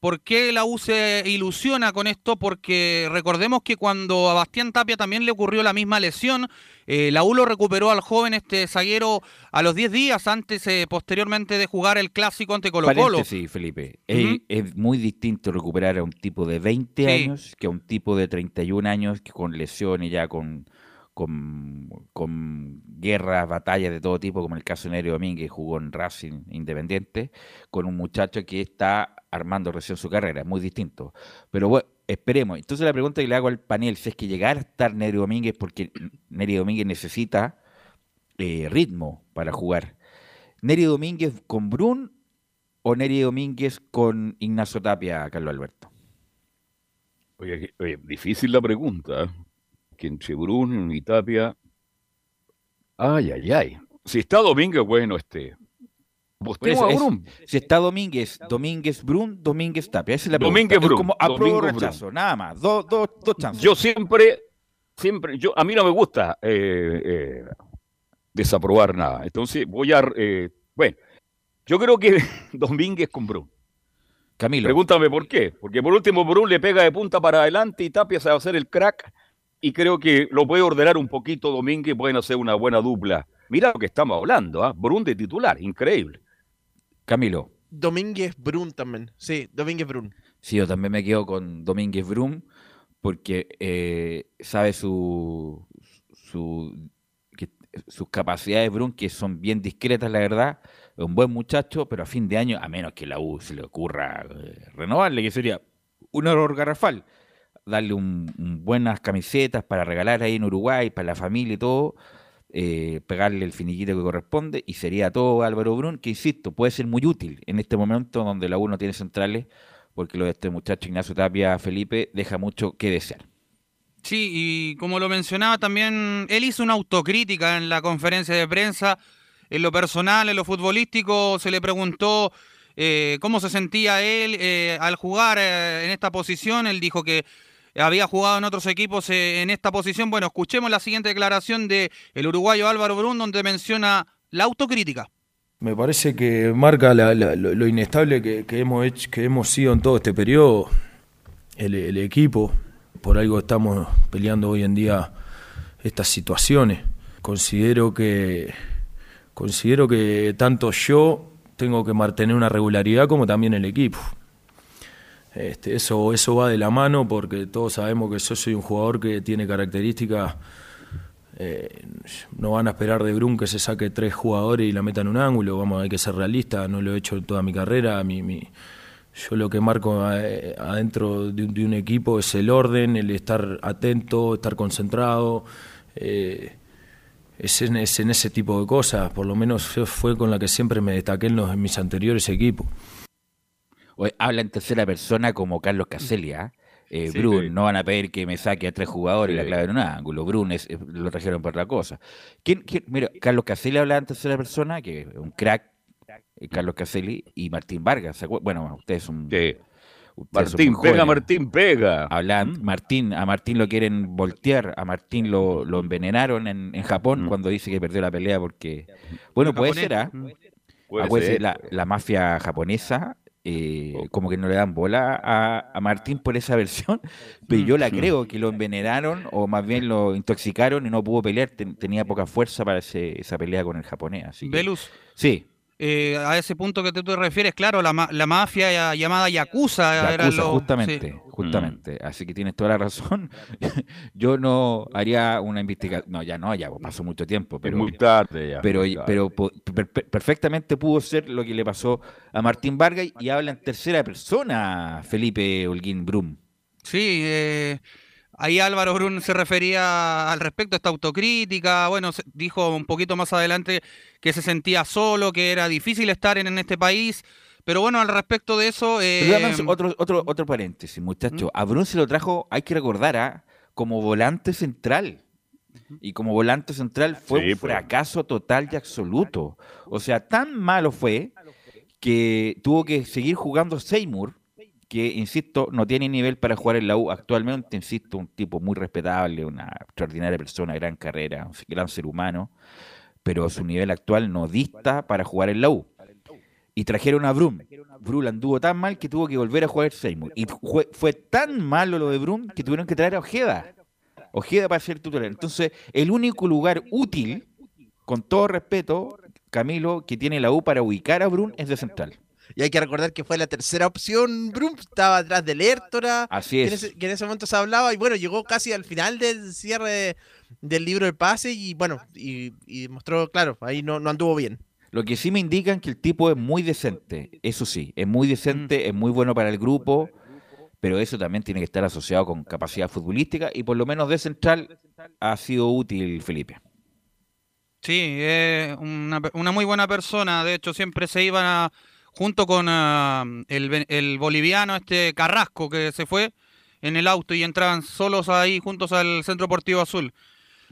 ¿Por qué la U se ilusiona con esto? Porque recordemos que cuando a Bastián Tapia también le ocurrió la misma lesión, eh, la U lo recuperó al joven este zaguero a los 10 días antes, eh, posteriormente de jugar el clásico ante Colo Colo. Paréntesis, Felipe. Es- muy distinto recuperar a un tipo de 20 Sí. años que a un tipo de 31 años que con lesiones ya con, con, con guerras, batallas de todo tipo, como el caso de Neri Domínguez, jugó en Racing Independiente, con un muchacho que está armando recién su carrera. Es muy distinto. Pero bueno, esperemos. Entonces la pregunta que le hago al panel, si es que llegara a estar Neri Domínguez, porque Neri Domínguez necesita eh, ritmo para jugar. Neri Domínguez con Brun o Neri Domínguez con Ignacio Tapia, Carlos Alberto. Oye, difícil la pregunta. ¿eh? Que entre Bruno y Tapia. Ay, ay, ay. Si está Domínguez, bueno, este. Apostemos eso a es- si está Domínguez, Domínguez Brun, Domínguez Tapia. Esa es la pregunta. Domínguez Es Brun, como apruebo rechazo, nada más. Dos, dos, dos chances. Yo siempre, siempre, yo a mí no me gusta eh, eh, desaprobar nada. Entonces voy a, eh, bueno, yo creo que Domínguez con Brun. Camilo. Pregúntame por qué. Porque por último Brun le pega de punta para adelante y Tapia se va a hacer el crack y creo que lo puede ordenar un poquito Domínguez pueden hacer una buena dupla. Mira lo que estamos hablando, ¿ah? Brun de titular, increíble. Camilo. Domínguez Brun también. Sí, Domínguez Brun. Sí, yo también me quedo con Domínguez Brum porque eh, sabe su, su- que- sus capacidades Brum que son bien discretas, la verdad. Es un buen muchacho, pero a fin de año, a menos que la U se le ocurra eh, renovarle, que sería un error garrafal, darle un, un buenas camisetas para regalar ahí en Uruguay, para la familia y todo, eh, pegarle el finiquito que corresponde y sería todo Álvaro Brun, que insisto, puede ser muy útil en este momento donde la U no tiene centrales, porque lo de este muchacho Ignacio Tapia Felipe deja mucho que desear. Sí, y como lo mencionaba también, él hizo una autocrítica en la conferencia de prensa, en lo personal, en lo futbolístico, se le preguntó eh, cómo se sentía él eh, al jugar en esta posición, él dijo que había jugado en otros equipos eh, en esta posición. Bueno, escuchemos la siguiente declaración de el uruguayo Álvaro Brun, donde menciona la autocrítica. Me parece que marca lo, inestable que, que hemos hecho, que hemos sido en todo este periodo, el, el equipo. Por algo estamos peleando hoy en día estas situaciones. Considero que considero que tanto yo tengo que mantener una regularidad como también el equipo. Este, eso, eso va de la mano porque todos sabemos que yo soy un jugador que tiene características eh, no van a esperar de Brun que se saque tres jugadores y la meta en un ángulo. Vamos, hay que ser realista. No lo he hecho toda mi carrera. Mi, mi- yo lo que marco eh, adentro de un, equipo es el orden, el estar atento, estar concentrado. eh, es, en, es en ese tipo de cosas. Por lo menos fue con la que siempre me destaqué en, los, en mis anteriores equipos. Oye, habla en tercera persona como Carlos Caselia. Eh, Sí, Brun, sí. no van a pedir que me saque a tres jugadores y la Sí. clave en un ángulo. Brun es- eh, lo trajeron por otra cosa. ¿Quién, quién- mira, Carlos Caselli habla en tercera persona, que es un crack, eh, Carlos Caselli, y Martín Vargas. ¿se acuer- Bueno, ustedes son. ustedes Martín, pega, jóvenes. Martín, pega. Hablan, Martín, a Martín lo quieren voltear, a Martín lo, lo envenenaron en, en Japón cuando dice que perdió la pelea porque. Bueno, puede japonés. ser, ¿ah? Puede ser. la, la mafia japonesa, eh, como que no le dan bola a, a Martín por esa versión, pero yo la Mm. creo que lo envenenaron o más bien lo intoxicaron y no pudo pelear, ten- tenía poca fuerza para ese- esa pelea con el japonés. Así que- Velus. Sí, Eh, a ese punto que tú te refieres, claro, la, ma- la mafia llamada Yakuza. era Yakuza, lo- justamente, sí. justamente. Así que tienes toda la razón. Yo no haría una investigación. No, ya no, ya pasó mucho tiempo. Pero, muy tarde ya, Pero, muy tarde. pero per- perfectamente pudo ser lo que le pasó a Martín Vargas y habla en tercera persona Felipe Holguín Brum. Sí, eh, ahí Álvaro Brun se refería al respecto a esta autocrítica. Bueno, se- dijo un poquito más adelante que se sentía solo, que era difícil estar en, en este país. Pero bueno, al respecto de eso. eh, otro, otro, otro paréntesis, muchachos. A Brun se lo trajo, hay que recordar, ¿ah? como volante central. Y como volante central fue Sí, un pues. fracaso total y absoluto. O sea, tan malo fue que tuvo que seguir jugando Seymour, que, insisto, no tiene nivel para jugar en la U actualmente, insisto, un tipo muy respetable, una extraordinaria persona, gran carrera, un gran ser humano, pero su nivel actual no dista para jugar en la U. Y trajeron a Brum. Brum anduvo tan mal que tuvo que volver a jugar Seymour. Y fue, tan malo lo de Brum que tuvieron que traer a Ojeda. Ojeda para ser titular. Entonces, el único lugar útil, con todo respeto, Camilo, que tiene la U para ubicar a Brum es de central. Y hay que recordar que fue la tercera opción. Brum estaba atrás del Hértora. Así que es. en ese- que en ese momento se hablaba. Y bueno, llegó casi al final del cierre de- del libro de pase. Y bueno, y, y mostró, claro, ahí no, no anduvo bien. Lo que sí me indican que el tipo es muy decente, eso sí, es muy decente, es muy bueno para el grupo, pero eso también tiene que estar asociado con capacidad futbolística y por lo menos de central ha sido útil Felipe. Sí, es una, una muy buena persona. De hecho, siempre se iban a- junto con ah, el, el boliviano este Carrasco que se fue. en el auto y entraban solos ahí juntos al Centro Deportivo Azul.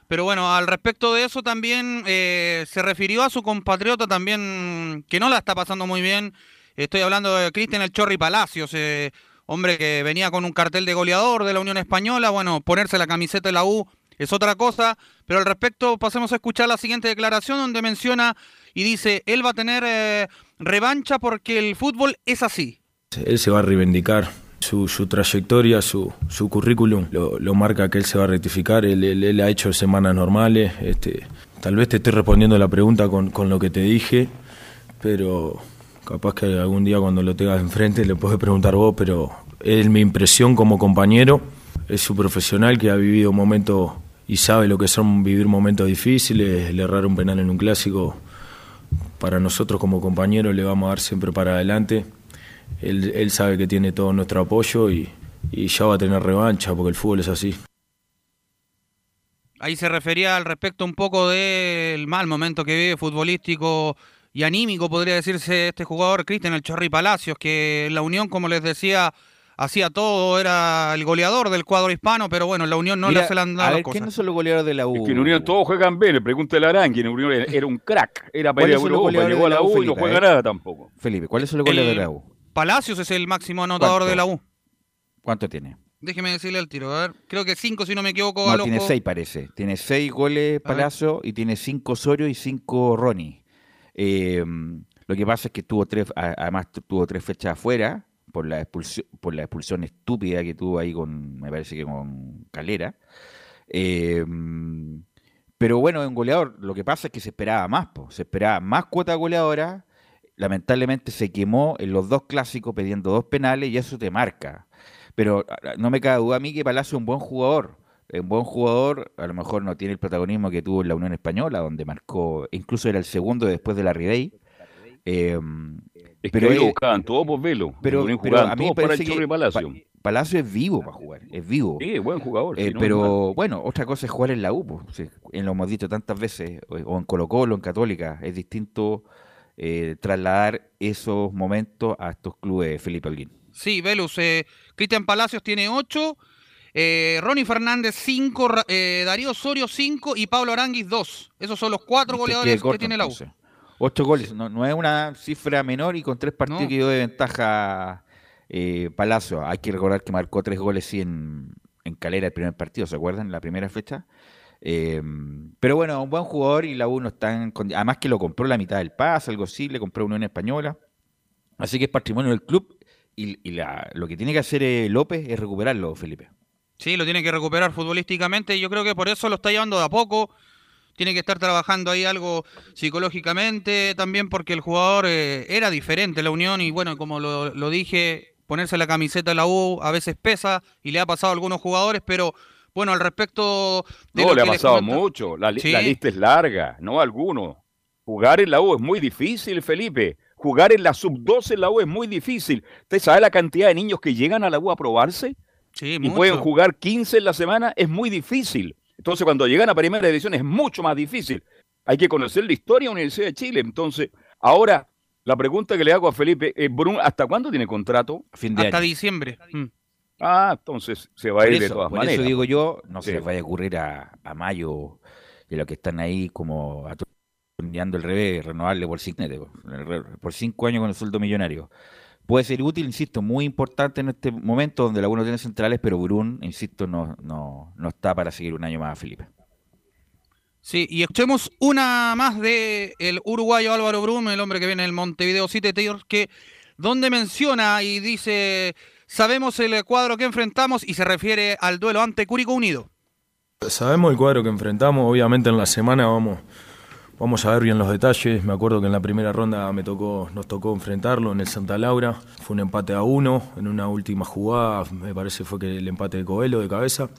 Pero bueno, al respecto de eso también eh, se refirió a su compatriota también que no la está pasando muy bien. Estoy hablando de Cristian El Chorri Palacios, eh, hombre que venía con un cartel de goleador de la Unión Española. Bueno, ponerse la camiseta de la U es otra cosa. Pero al respecto pasemos a escuchar la siguiente declaración donde menciona y dice, él va a tener eh, revancha porque el fútbol es así. Él se va a reivindicar. Su, su trayectoria, su, su currículum lo, lo marca que él se va a rectificar. Él, él- él ha hecho semanas normales. Este, tal vez te estoy respondiendo la pregunta con, con lo que te dije, pero capaz que algún día cuando lo tengas enfrente le puedes preguntar vos. Pero es mi impresión como compañero. Es su profesional que ha vivido momentos y sabe lo que son vivir momentos difíciles. El errar un penal en un clásico, para nosotros como compañeros le vamos a dar siempre para adelante. Él, sabe que tiene todo nuestro apoyo y, ya va a tener revancha porque el fútbol es así. Ahí se refería al respecto un poco del mal momento que vive futbolístico y anímico, podría decirse, este jugador Cristian El Chorri Palacios, que la Unión, como les decía, hacía todo, era el goleador del cuadro hispano, pero bueno, en la Unión no Mira, le se le han a dado ver, las cosas. ¿quiénes son los goleadores de la U? Es que en Unión todos juegan bien, le pregúntale a Arán, que en Unión era un crack, era para ir a ¿Cuáles son los Europa, llegó a de la la U, y no juega eh? nada tampoco. Felipe, ¿cuáles son los goleadores de la U? Palacios es el máximo anotador ¿Cuánto? de la U. ¿Cuánto tiene? Déjeme decirle el tiro, a ver, creo que cinco si no me equivoco. No, al tiene seis parece. Tiene seis goles A ver. Palacio y tiene cinco Osorio y cinco Ronnie. Eh, lo que pasa es que tuvo tres, a- además tu- tuvo tres fechas afuera por la expulsión, por la expulsión estúpida que tuvo ahí con, me parece que con Calera. Eh, pero bueno, en goleador, lo que pasa es que se esperaba más, po, se esperaba más cuota goleadora. Lamentablemente se quemó en los dos clásicos pidiendo dos penales y eso te marca. Pero ah, no me cabe duda a mí que Palacio es un buen jugador. Es un buen jugador, a lo mejor no tiene el protagonismo que tuvo en la Unión Española, donde marcó, incluso era el segundo después de la Ribey. Eh, Es pero que ahí lo es- buscaban todos por velo. pero, a mí para parece el que Chorri Palacio. Pa- Palacio es vivo para jugar, es vivo. Sí, buen jugador. Eh, no pero bueno, otra cosa es jugar en la U. Sí, en lo hemos dicho tantas veces, o, en Colo Colo, en Católica, es distinto eh, trasladar esos momentos a estos clubes, Felipe Alguín. Sí, Velus. eh, Cristian Palacios tiene 8, Ronnie Fernández 5, Darío Osorio 5 y Pablo Aranguis 2. Esos son los cuatro Te goleadores que corto, tiene la U. entonces. Ocho goles, no, no es una cifra menor y con tres partidos No. que dio de ventaja eh, Palacio. Hay que recordar que marcó tres goles sí en, en Calera el primer partido, ¿se acuerdan? La primera fecha. Eh, pero bueno, un buen jugador y la U no está en Además que lo compró la mitad del pase, algo así, le compró Unión Española. Así que es patrimonio del club y, y la- lo que tiene que hacer eh, López es recuperarlo, Felipe. Sí, lo tiene que recuperar futbolísticamente y yo creo que por eso lo está llevando de a poco. Tiene que estar trabajando ahí algo psicológicamente también porque el jugador eh, era diferente la Unión y bueno, como lo, lo dije, ponerse la camiseta de la U a veces pesa y le ha pasado a algunos jugadores, pero bueno, al respecto de No, lo le ha que pasado mucho. La, li- Sí. la lista es larga, no alguno. Jugar en la U es muy difícil, Felipe. Jugar en la sub-12 en la U es muy difícil. ¿Usted sabe la cantidad de niños que llegan a la U a probarse? Sí, y mucho. pueden jugar 15 en la semana, es muy difícil. Entonces, cuando llegan a primera división es mucho más difícil. Hay que conocer la historia de la Universidad de Chile. Entonces, ahora, la pregunta que le hago a Felipe es, Brun, ¿hasta cuándo tiene contrato? Fin de Hasta año. diciembre. Mm. Ah, entonces se va a ir de todas por maneras. eso digo yo, no Sí. se les vaya a ocurrir a, a Mayo de los que están ahí como atornillando el revés, renovarle por cinco, por cinco años con el sueldo millonario. Puede ser útil, insisto, muy importante en este momento donde la U no tiene centrales, pero Brun, insisto, no, no, no está para seguir un año más a Felipe. Sí, y escuchemos una más de el uruguayo Álvaro Brum, el hombre que viene del Montevideo City que donde menciona y dice, sabemos el cuadro que enfrentamos y se refiere al duelo ante Curicó Unido. Sabemos el cuadro que enfrentamos, obviamente en la semana vamos, vamos a ver bien los detalles. Me acuerdo que en la primera ronda nos tocó enfrentarlo en el Santa Laura. Fue un empate a uno, en una última jugada, me parece fue que el empate de Coelho de cabeza.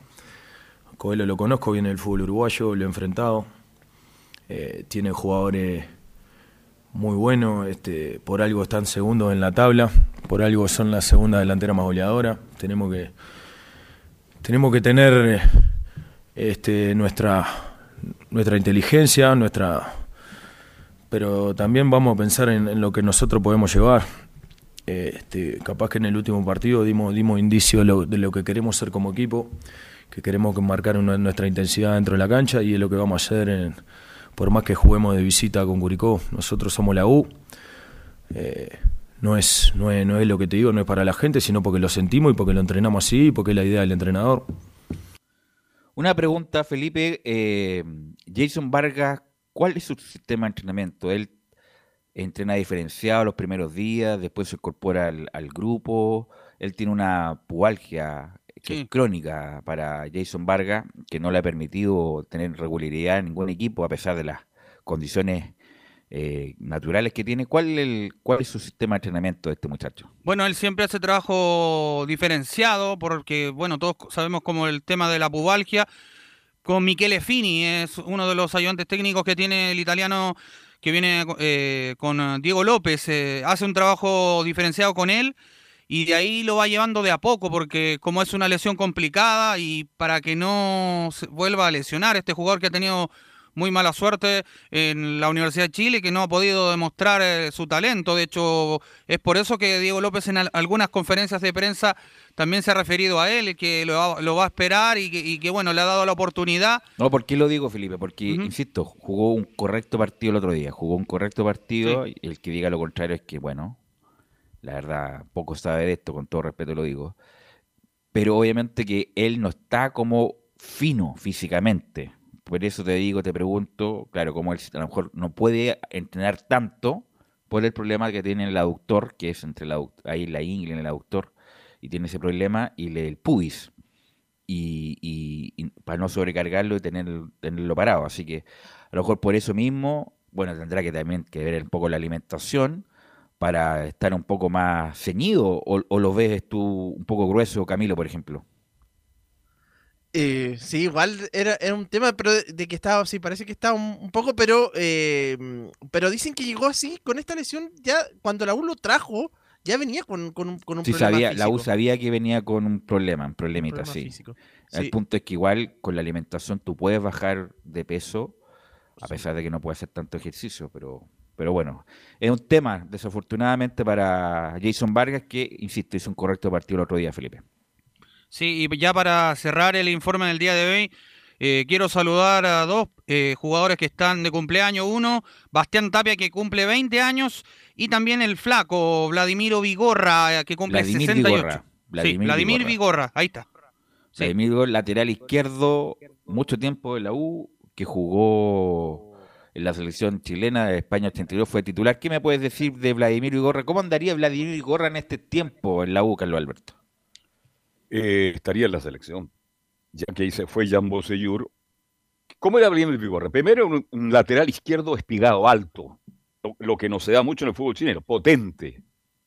Coelho lo conozco, viene del fútbol uruguayo, lo he enfrentado. Eh, tiene jugadores muy buenos, este, por algo están segundos en la tabla, por algo son la segunda delantera más goleadora. Tenemos que, tenemos que tener este, nuestra, nuestra inteligencia, nuestra, pero también vamos a pensar en, lo que nosotros podemos llevar. Este, capaz que en el último partido dimos, dimos indicio de lo, que queremos ser como equipo, que queremos que marcar nuestra intensidad dentro de la cancha y es lo que vamos a hacer en- por más que juguemos de visita con Curicó. Nosotros somos la U. Eh, no es, no, es, no es lo que te digo, no es para la gente, sino porque lo sentimos y porque lo entrenamos así y porque es la idea del entrenador. Una pregunta, Felipe. eh, Jason Vargas, ¿cuál es su sistema de entrenamiento? ¿Él entrena diferenciado los primeros días, después se incorpora al, al grupo? Él tiene una pubalgia que es crónica para Jason Vargas, que no le ha permitido tener regularidad en ningún equipo a pesar de las condiciones eh, naturales que tiene. ¿Cuál, el, ¿Cuál es su sistema de entrenamiento de este muchacho? Bueno, él siempre hace trabajo diferenciado porque, bueno, todos sabemos como el tema de la pubalgia. Con Michele Fini, es uno de los ayudantes técnicos que tiene el italiano que viene eh, con Diego López. eh, hace un trabajo diferenciado con él y de ahí lo va llevando de a poco porque como es una lesión complicada y para que no se vuelva a lesionar este jugador que ha tenido muy mala suerte en la Universidad de Chile, que no ha podido demostrar eh, su talento. De hecho, es por eso que Diego López en al- algunas conferencias de prensa también se ha referido a él, que lo, va- lo va a esperar y que, y que, bueno, le ha dado la oportunidad. No, ¿por qué lo digo, Felipe? Porque, insisto, jugó un correcto partido el otro día. Jugó un correcto partido y el que diga lo contrario es que, bueno, la verdad, poco sabe de esto, con todo respeto lo digo. Pero obviamente que él no está como fino físicamente. Por eso te digo, te pregunto, claro, como él a lo mejor no puede entrenar tanto por el problema que tiene el aductor, que es entre la, ahí la ingle en el aductor, y tiene ese problema, y el pubis y para no sobrecargarlo y tener, tenerlo parado. Así que a lo mejor por eso mismo, bueno, tendrá que también que ver un poco la alimentación para estar un poco más ceñido o, o lo ves tú un poco grueso, Camilo, por ejemplo. Eh, sí, igual era, era un tema, pero de, de que estaba, sí, parece que estaba un, un poco, pero eh, pero dicen que llegó así, con esta lesión, ya cuando la U lo trajo, ya venía con, con un, con un Sí, problema sabía, la U sabía que venía con un problema, un problemita, problema sí. El Sí. punto es que igual con la alimentación tú puedes bajar de peso, a pesar de que no puedes hacer tanto ejercicio, pero, pero bueno, es un tema, desafortunadamente, para Jason Vargas, que, insisto, hizo un correcto partido el otro día, Felipe. Sí, y ya para cerrar el informe del día de hoy, eh, quiero saludar a dos eh, jugadores que están de cumpleaños. Uno, Bastián Tapia, que cumple 20 años, y también el flaco Vladimiro Vigorra, eh, que cumple Vladimir 68. Vigorra, sí, Vladimir Vladimir Vigorra. Vigorra, ahí está. Vladimir Gol, lateral izquierdo, mucho tiempo en la U, que jugó en la selección chilena de España 82, fue titular. ¿Qué me puedes decir de Vladimir Vigorra? ¿Cómo andaría Vladimir Vigorra en este tiempo en la U, Carlos Alberto? Eh, estaría en la selección, ya que ahí se fue Jan Bosellur. ¿Cómo era Vladimir Vigorra? Primero un, un lateral izquierdo espigado, alto, lo, que no se da mucho en el fútbol chileno, potente,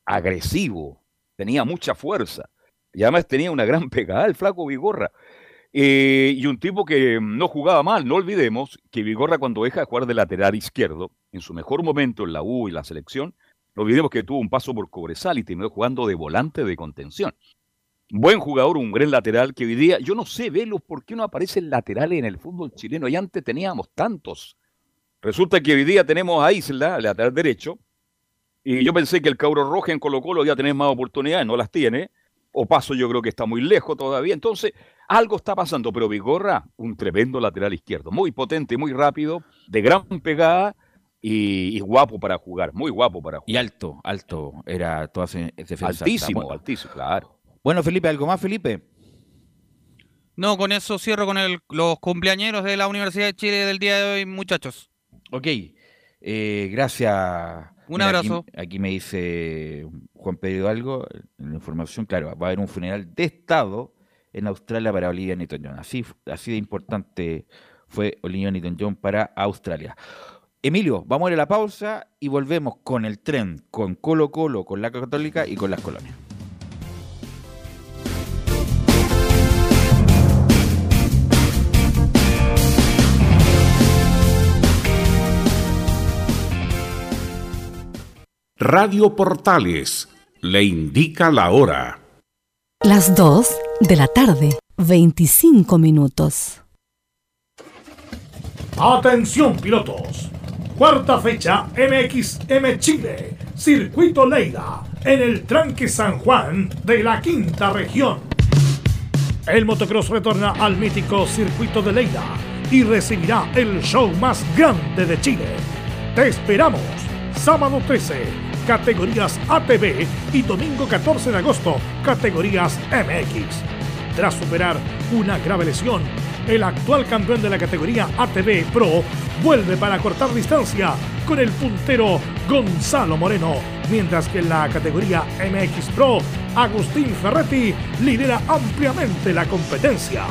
agresivo, tenía mucha fuerza y además tenía una gran pegada el flaco Vigorra. Eh, y un tipo que no jugaba mal, no olvidemos que Vigorra cuando deja de jugar de lateral izquierdo, en su mejor momento en la U y la selección, no olvidemos que tuvo un paso por Cobresal y terminó jugando de volante de contención. Buen jugador, un gran lateral que hoy día, yo no sé, Velo, ¿por qué no aparecen laterales en el fútbol chileno? Y antes teníamos tantos. Resulta que hoy día tenemos a Isla, lateral derecho, y yo pensé que el Cauro Roja en Colo Colo iba a tener más oportunidades, no las tiene. O Paso yo creo que está muy lejos todavía. Entonces, algo está pasando, pero Vigorra, un tremendo lateral izquierdo, muy potente, muy rápido, de gran pegada y, y guapo para jugar, muy guapo para jugar. Y alto, alto, era toda defensa. Altísimo, altísimo, claro. Bueno, Felipe, ¿algo más, Felipe? No, con eso cierro con el- los cumpleañeros de la Universidad de Chile del día de hoy, muchachos. Ok, eh, gracias. Un Mira, abrazo. Aquí, aquí me dice Juan Pedro algo, en la información, claro, va a haber un funeral de Estado en Australia para Olivia Newton-John. Así, así de importante fue Olivia Newton-John para Australia. Emilio, vamos a ir a la pausa y volvemos con el tren, con Colo Colo, con la Católica y con las colonias. Radio Portales le indica la hora. Las 2 de la tarde, 25 minutos. Atención pilotos. Cuarta fecha MXM Chile. Circuito Leida. en el Tranque San Juan de la Quinta Región. El motocross retorna al mítico circuito de Leida y recibirá el show más grande de Chile. Te esperamos sábado 13, categorías ATV y domingo 14 de agosto, categorías MX. Tras superar una grave lesión, el actual campeón de la categoría ATV Pro vuelve para cortar distancia con el puntero Gonzalo Moreno, mientras que en la categoría MX Pro, Agustín Ferretti lidera ampliamente la competencia.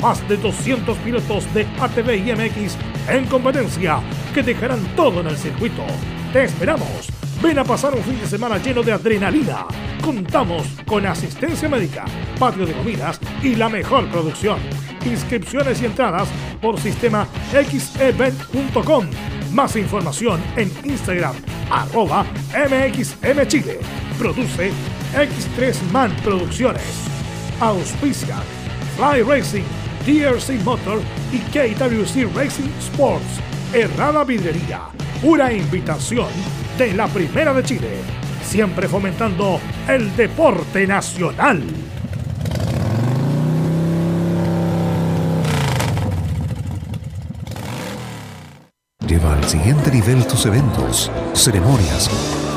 Más de 200 pilotos de ATV y MX en competencia que dejarán todo en el circuito. Te esperamos. Ven a pasar un fin de semana lleno de adrenalina. Contamos con asistencia médica, patio de comidas y la mejor producción. Inscripciones y entradas por sistema xevent.com. Más información en Instagram, arroba MXMChile. Produce X3 Man Producciones. Auspicia Fly Racing, DRC Motor y KWC Racing Sports. Errada Vidrería. Una invitación de la Primera de Chile. Siempre fomentando el deporte nacional. Lleva al siguiente nivel tus eventos, ceremonias,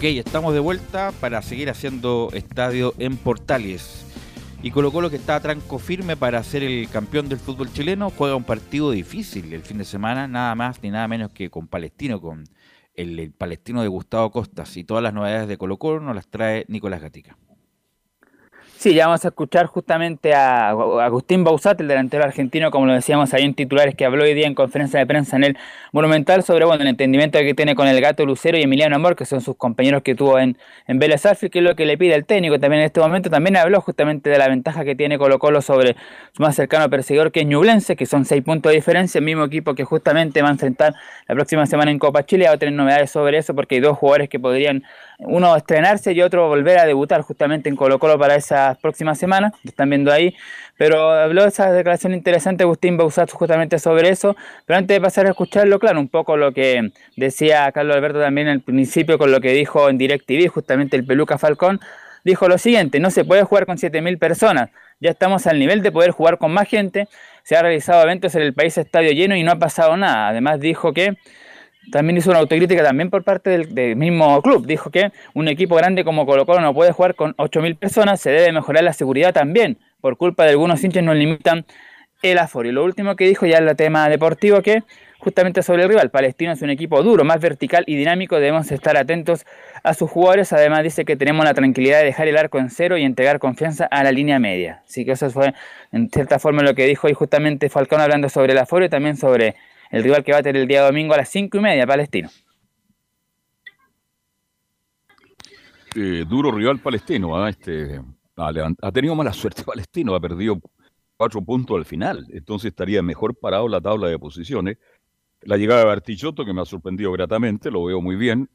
Ok, estamos de vuelta para seguir haciendo estadio en Portales. Y Colo Colo que está tranco firme para ser el campeón del fútbol chileno, juega un partido difícil el fin de semana, nada más ni nada menos que con Palestino, con el, el palestino de Gustavo Costas. Y todas las novedades de Colo Colo nos las trae Nicolás Gatica. Sí, ya vamos a escuchar justamente a Agustín Bausat, el delantero argentino, como lo decíamos ahí en titulares, que habló hoy día en conferencia de prensa en el Monumental sobre bueno, el entendimiento que tiene con el gato Lucero y Emiliano Amor, que son sus compañeros que tuvo en, en Vélez Sarsfield, que es lo que le pide el técnico también en este momento. También habló justamente de la ventaja que tiene Colo Colo sobre su más cercano perseguidor, que es Ñublense, que son seis puntos de diferencia, el mismo equipo que justamente va a enfrentar la próxima semana en Copa Chile. Va a tener novedades sobre eso porque hay dos jugadores que podrían uno estrenarse y otro volver a debutar justamente en Colo Colo para esas próximas semanas, están viendo ahí, pero habló de esa declaración interesante Agustín Bausat justamente sobre eso, pero antes de pasar a escucharlo, claro, un poco lo que decía Carlos Alberto también al principio con lo que dijo en DirecTV, justamente el Peluca Falcón, dijo lo siguiente, no se puede jugar con 7.000 personas, ya estamos al nivel de poder jugar con más gente, se han realizado eventos en el país estadio lleno y no ha pasado nada, además dijo que también hizo una autocrítica también por parte del, mismo club. Dijo que un equipo grande como Colo Colo no puede jugar con 8.000 personas, se debe mejorar la seguridad también. Por culpa de algunos hinchas nos limitan el aforo. Y lo último que dijo ya en el tema deportivo que justamente sobre el rival. Palestino es un equipo duro, más vertical y dinámico, debemos estar atentos a sus jugadores. Además dice que tenemos la tranquilidad de dejar el arco en cero y entregar confianza a la línea media. Así que eso fue en cierta forma lo que dijo y justamente Falcón hablando sobre el aforo y también sobre el rival que va a tener el día domingo a las cinco y media, Palestino. Eh, duro rival palestino. ¿ah? Este, ha, tenido mala suerte palestino, ha perdido cuatro puntos al final, entonces estaría mejor parado la tabla de posiciones. La llegada de Bartichotto, que me ha sorprendido gratamente, lo veo muy bien.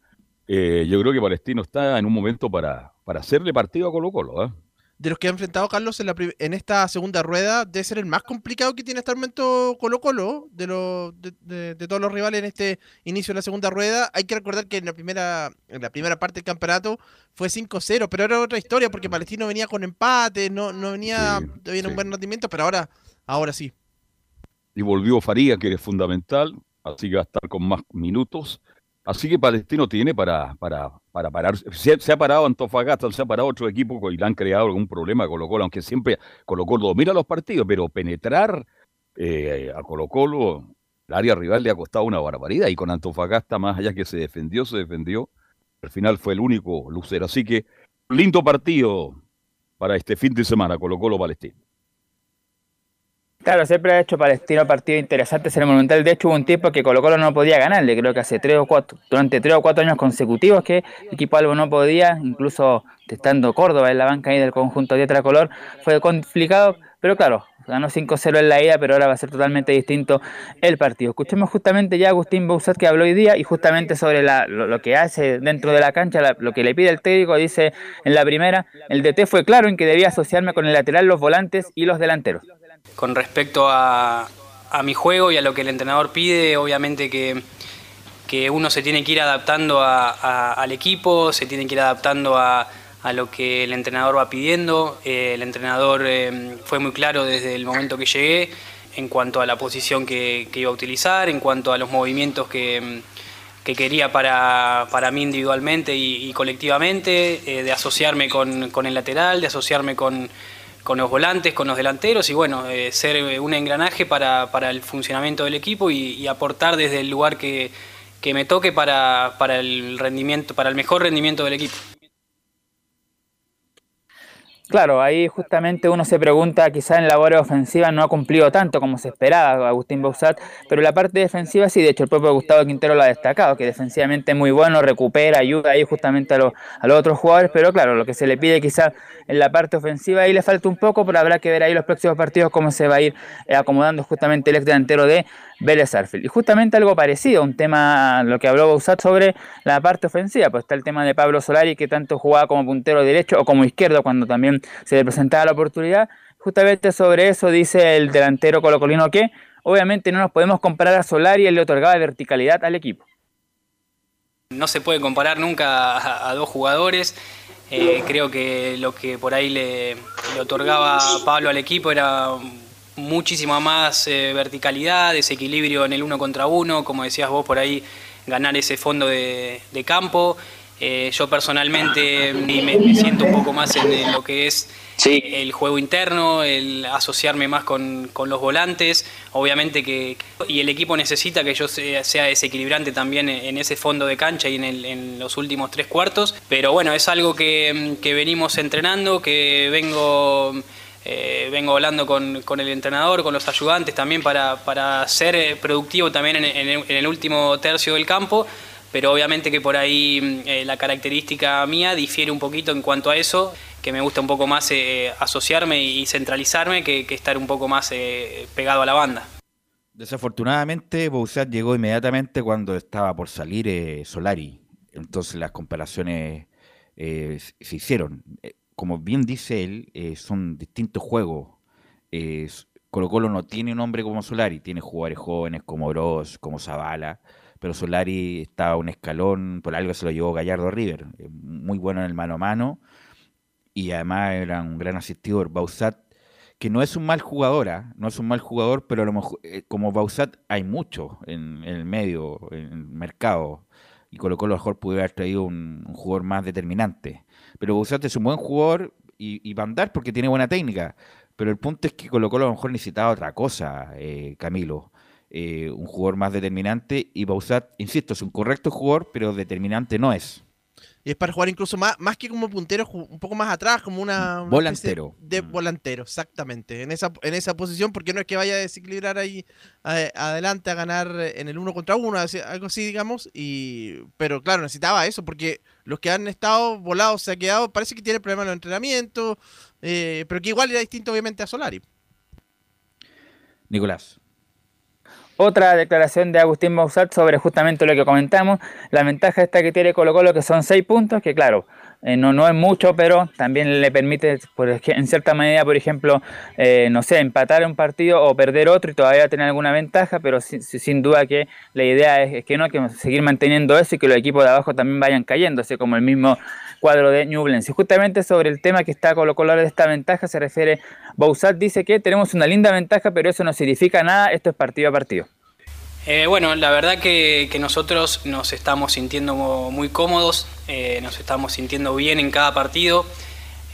Eh, yo creo que Palestino está en un momento para, para hacerle partido a Colo Colo. De los que ha enfrentado Carlos en, la prim- en esta segunda rueda, debe ser el más complicado que tiene hasta el momento Colo Colo, de, los de, de- de todos los rivales en este inicio de la segunda rueda. Hay que recordar que en la primera, en la primera parte del campeonato fue 5-0, pero era otra historia porque Palestino venía con empate, no, no venía todavía en un buen rendimiento, pero ahora, ahora sí. Y volvió Faría, que es fundamental, así que va a estar con más minutos. Así que Palestino tiene para, para, para parar. Se, ha parado Antofagasta, se ha parado otro equipo y le han creado algún problema a Colo Colo, aunque siempre Colo Colo domina los partidos, pero penetrar eh, a Colo Colo, el área rival le ha costado una barbaridad. Y con Antofagasta, más allá que se defendió, se defendió. Al final fue el único lucero. Así que lindo partido para este fin de semana, Colo Colo Palestino. Claro, siempre ha hecho Palestino partidos interesantes en el Monumental. De hecho, hubo un tiempo que Colo Colo no podía ganarle. Creo que hace tres o cuatro, durante tres o cuatro años consecutivos que el equipo Albo no podía, incluso estando Córdoba en la banca ahí del conjunto de Color, fue complicado. Pero claro, ganó 5-0 en la ida, pero ahora va a ser totalmente distinto el partido. Escuchemos justamente ya a Agustín Bouzat que habló hoy día y justamente sobre la- lo, que hace dentro de la cancha, lo que le pide el técnico, dice en la primera, el DT fue claro en que debía asociarme con el lateral, los volantes y los delanteros. Con respecto a, mi juego y a lo que el entrenador pide, obviamente que, uno se tiene que ir adaptando al equipo, se tiene que ir adaptando a, lo que el entrenador va pidiendo. Eh, el entrenador eh, fue muy claro desde el momento que llegué en cuanto a la posición que, iba a utilizar, en cuanto a los movimientos que, que quería para, mí individualmente y, colectivamente, eh, de asociarme con el lateral, de asociarme con, con los volantes, con los delanteros y bueno, eh, ser eh, un engranaje para, para el funcionamiento del equipo y, y aportar desde el lugar que, que me toque para, para el rendimiento, para el mejor rendimiento del equipo. Claro, ahí justamente uno se pregunta, quizás en labores ofensivas no ha cumplido tanto como se esperaba Agustín Bausat, pero la parte defensiva sí, de hecho el propio Gustavo Quintero lo ha destacado, que defensivamente es muy bueno, recupera, ayuda ahí justamente a, los- a los otros jugadores, pero claro, lo que se le pide quizás en la parte ofensiva ahí le falta un poco, pero habrá que ver ahí los próximos partidos cómo se va a ir eh, acomodando justamente el ex delantero de Vélez Arfield. Y justamente algo parecido, un tema, lo que habló Bausat sobre la parte ofensiva, pues está el tema de Pablo Solari, que tanto jugaba como puntero derecho o como izquierdo cuando también se le presentaba la oportunidad. Justamente sobre eso dice el delantero colocolino que obviamente no nos podemos comparar a Solari, él le otorgaba verticalidad al equipo. No se puede comparar nunca a, dos jugadores. Eh, creo que lo que por ahí le, le otorgaba Pablo al equipo era muchísima más eh, verticalidad, desequilibrio en el uno contra uno, como decías vos por ahí, ganar ese fondo de, de campo. Eh, yo personalmente me, me siento un poco más en, en lo que es el juego interno, el asociarme más con, con los volantes. Obviamente que y el equipo necesita que yo sea, sea desequilibrante también en en ese fondo de cancha y en, el- en los últimos tres cuartos. Pero bueno, es algo que, que venimos entrenando, que vengo eh, vengo hablando con, con el entrenador, con los ayudantes también para, para ser eh, productivo también en, en el- en el último tercio del campo, pero obviamente que por ahí mm, eh, la característica mía difiere un poquito en cuanto a eso, que me gusta un poco más eh, asociarme y centralizarme que, que estar un poco más eh, pegado a la banda. Desafortunadamente, Bouzat llegó inmediatamente cuando estaba por salir eh, Solari. Entonces las comparaciones se hicieron. Como bien dice él, eh, son distintos juegos. Eh, Colo Colo no tiene un hombre como Solari, tiene jugadores jóvenes como Bros, como Zavala, pero Solari está a un escalón, por algo se lo llevó Gallardo River, eh, muy bueno en el mano a mano y además era un gran asistidor. Bausat, que no es un mal jugador, ¿ah? no es un mal jugador, pero a lo mejor, como Bausat hay mucho en, en el medio, en el mercado, y Colo Colo a lo mejor pudiera haber traído un, un jugador más determinante. Pero Bausat es un buen jugador y, y va a andar porque tiene buena técnica. Pero el punto es que Colo Colo a lo mejor necesitaba otra cosa, eh, Camilo. eh, un jugador más determinante y Bausat, insisto, es un correcto jugador, pero determinante no es. Y es para jugar incluso más, más que como puntero, un poco más atrás, como una. una Volantero. De volantero, exactamente. En esa, en esa posición, porque no es que vaya a desequilibrar ahí adelante a ganar en el uno contra uno, algo así, digamos. y Pero claro, necesitaba eso, porque los que han estado volados se ha quedado, parece que tiene problemas en los entrenamientos, eh, pero que igual era distinto, obviamente, a Solari. Nicolás. Otra declaración de Agustín Bausat sobre justamente lo que comentamos, la ventaja esta que tiene Colo Colo que son seis puntos, que claro, eh, no, no es mucho, pero también le permite, en cierta medida, por ejemplo, eh, no sé, empatar un partido o perder otro y todavía tener alguna ventaja, pero sin, duda que la idea es, que no, que seguir manteniendo eso y que los equipos de abajo también vayan cayendo, así como el mismo cuadro de Ñublense. Y justamente sobre el tema que está Colo Colo de esta ventaja se refiere, Bausat dice que tenemos una linda ventaja, pero eso no significa nada, esto es partido a partido. Eh, bueno, la verdad que, nosotros nos estamos sintiendo muy cómodos, eh, nos estamos sintiendo bien en cada partido.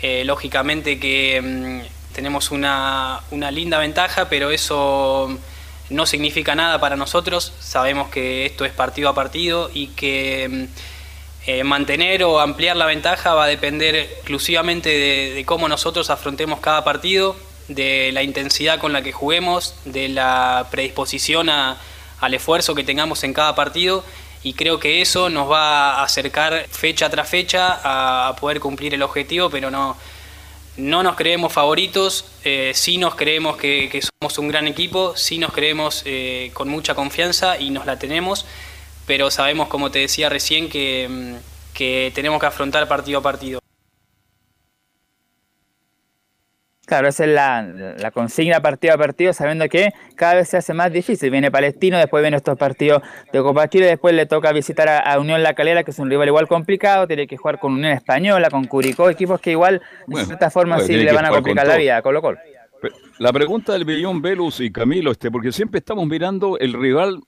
Eh, lógicamente que mm, tenemos una, una linda ventaja, pero eso no significa nada para nosotros. Sabemos que esto es partido a partido y que mm, mantener o ampliar la ventaja va a depender exclusivamente de cómo nosotros afrontemos cada partido, de la intensidad con la que juguemos, de la predisposición a al esfuerzo que tengamos en cada partido y creo que eso nos va a acercar fecha tras fecha a, poder cumplir el objetivo, pero no, no nos creemos favoritos, eh, sí nos creemos que, que somos un gran equipo, sí nos creemos eh, con mucha confianza y nos la tenemos, pero sabemos, como te decía recién, que, mm, que tenemos que afrontar partido a partido. Claro, esa es la, la consigna partido a partido, sabiendo que cada vez se hace más difícil. Viene Palestino, después vienen estos partidos de Copa Chile, después le toca visitar a, a Unión La Calera, que es un rival igual complicado, tiene que jugar con Unión Española, con Curicó, equipos que igual, Bueno, de cierta forma, bueno, sí le van a complicar la vida a Colo Colo. La pregunta del billón Velus y Camilo, este, porque siempre estamos mirando el rival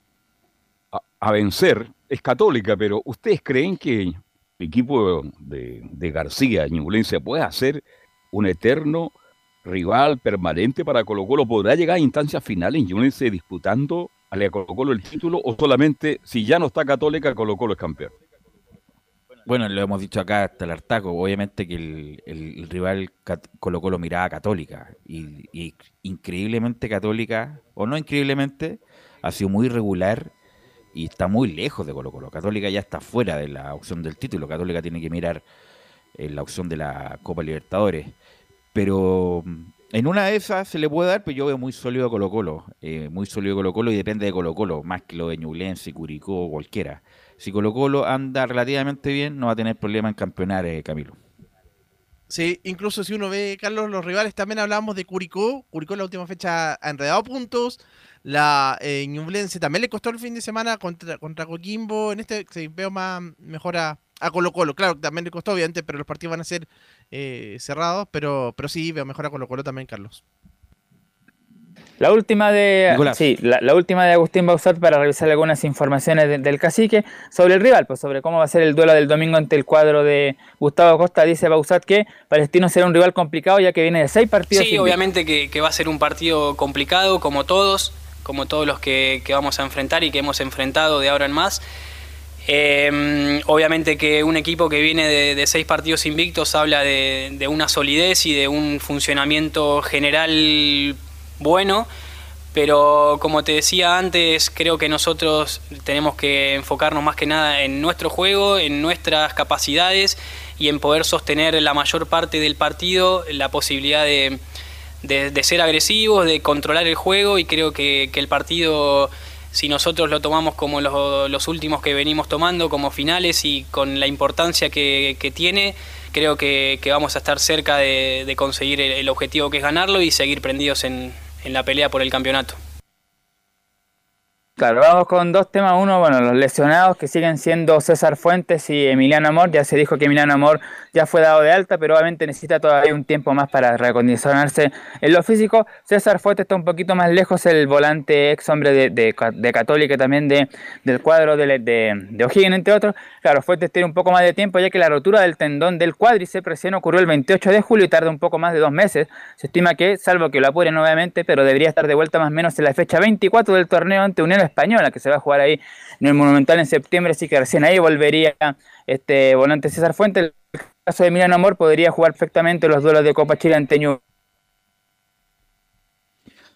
a, a vencer, es católica, pero ¿ustedes creen que el equipo de, de García, Ñublense, puede hacer un eterno rival permanente para Colo Colo? ¿Podrá llegar a instancias finales Ñublense disputando a Colo Colo el título o solamente si ya no está católica, Colo Colo es campeón? Bueno, lo hemos dicho acá hasta el hartaco. Obviamente que el, el- rival Colo Colo miraba católica. Y, y increíblemente católica, o no increíblemente, ha sido muy regular y está muy lejos de Colo Colo. Católica ya está fuera de la opción del título. Católica tiene que mirar en la opción de la Copa Libertadores. Pero mm, en una de esas se le puede dar, pero yo veo muy sólido a Colo Colo. eh, muy sólido Colo Colo y depende de Colo Colo, más que lo de Ñublense, Curicó cualquiera. Si Colo Colo anda relativamente bien, no va a tener problema en campeonar, eh, Camilo. Sí, incluso si uno ve, Carlos, los rivales, también hablábamos de Curicó. Curicó en la última fecha ha enredado puntos. La eh, Ñublense también le costó el fin de semana contra, contra Coquimbo. En este veo más mejor a, Colo Colo. Claro, también le costó, obviamente, pero los partidos van a ser eh, cerrados. Pero, pero sí, veo mejor a Colo Colo también, Carlos. La última de Nicolás. sí, la, la última de Agustín Bausat para revisar algunas informaciones de- del cacique sobre el rival, pues sobre cómo va a ser el duelo del domingo ante el cuadro de Gustavo Costa. Dice Bausat que Palestino será un rival complicado ya que viene de seis partidos. Sí, obviamente que, que va a ser un partido complicado, como todos, como todos los que, que vamos a enfrentar y que hemos enfrentado de ahora en más. Eh, obviamente que un equipo que viene de, seis partidos invictos habla de, una solidez y de un funcionamiento general bueno, pero como te decía antes, creo que nosotros tenemos que enfocarnos más que nada en nuestro juego, en nuestras capacidades y en poder sostener la mayor parte del partido, la posibilidad de, de- ser agresivos, de controlar el juego y creo que el partido, si nosotros lo tomamos como los, los últimos que venimos tomando, como finales y con la importancia que, que tiene, creo que, que vamos a estar cerca de, conseguir el, objetivo que es ganarlo y seguir prendidos en, en la pelea por el campeonato. Claro, vamos con dos temas. Uno, bueno, los lesionados que siguen siendo César Fuentes y Emiliano Amor. Ya se dijo que Emiliano Amor ya fue dado de alta, pero obviamente necesita todavía un tiempo más para recondicionarse en lo físico. César Fuentes está un poquito más lejos, el volante ex hombre de, de, de Católica también de, del cuadro de, de O'Higgins, entre otros. Claro, Fuentes tiene un poco más de tiempo, ya que la rotura del tendón del cuádriceps recién ocurrió el 28 de julio y tarda un poco más de dos meses. Se estima que, salvo que lo apuren nuevamente, pero debería estar de vuelta más o menos en la fecha 24 del torneo ante Unión Española, que se va a jugar ahí en el Monumental en septiembre, así que recién ahí volvería este volante César Fuentes. El caso de Emiliano Amor podría jugar perfectamente los duelos de Copa Chile ante Ñu-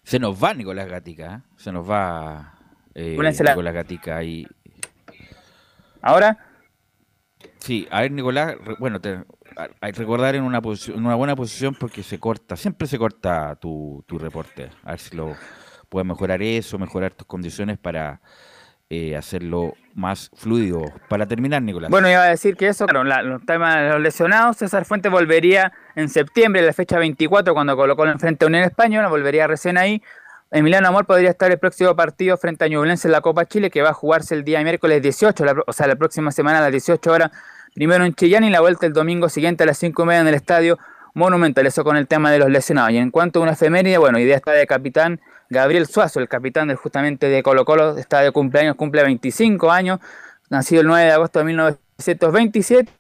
Se nos va Nicolás Gatica, ¿eh? se nos va eh, Nicolás Gatica ahí. Ahora, Sí, a ver Nicolás, bueno, te, a- recordar en una, posición, en una buena posición porque se corta, siempre se corta tu, tu reporte. A ver si lo puedes mejorar eso, mejorar tus condiciones para eh, hacerlo más fluido. Para terminar, Nicolás. Bueno, iba a decir que eso, claro, la- los temas de los lesionados, César Fuentes volvería en septiembre, la fecha 24, cuando colocó en frente a Unión Española, volvería recién ahí. Emiliano Amor podría estar el próximo partido frente a Ñublense en la Copa Chile, que va a jugarse el día miércoles 18, la o sea, la próxima semana a las 18 horas, primero en Chillán y la vuelta el domingo siguiente a las 5 y media en el Estadio Monumental. Eso con el tema de los lesionados. Y en cuanto a una efeméride, bueno, idea está de capitán Gabriel Suazo, el capitán del, justamente de Colo Colo, está de cumpleaños, cumple 25 años, nacido el 9 de agosto de 1927.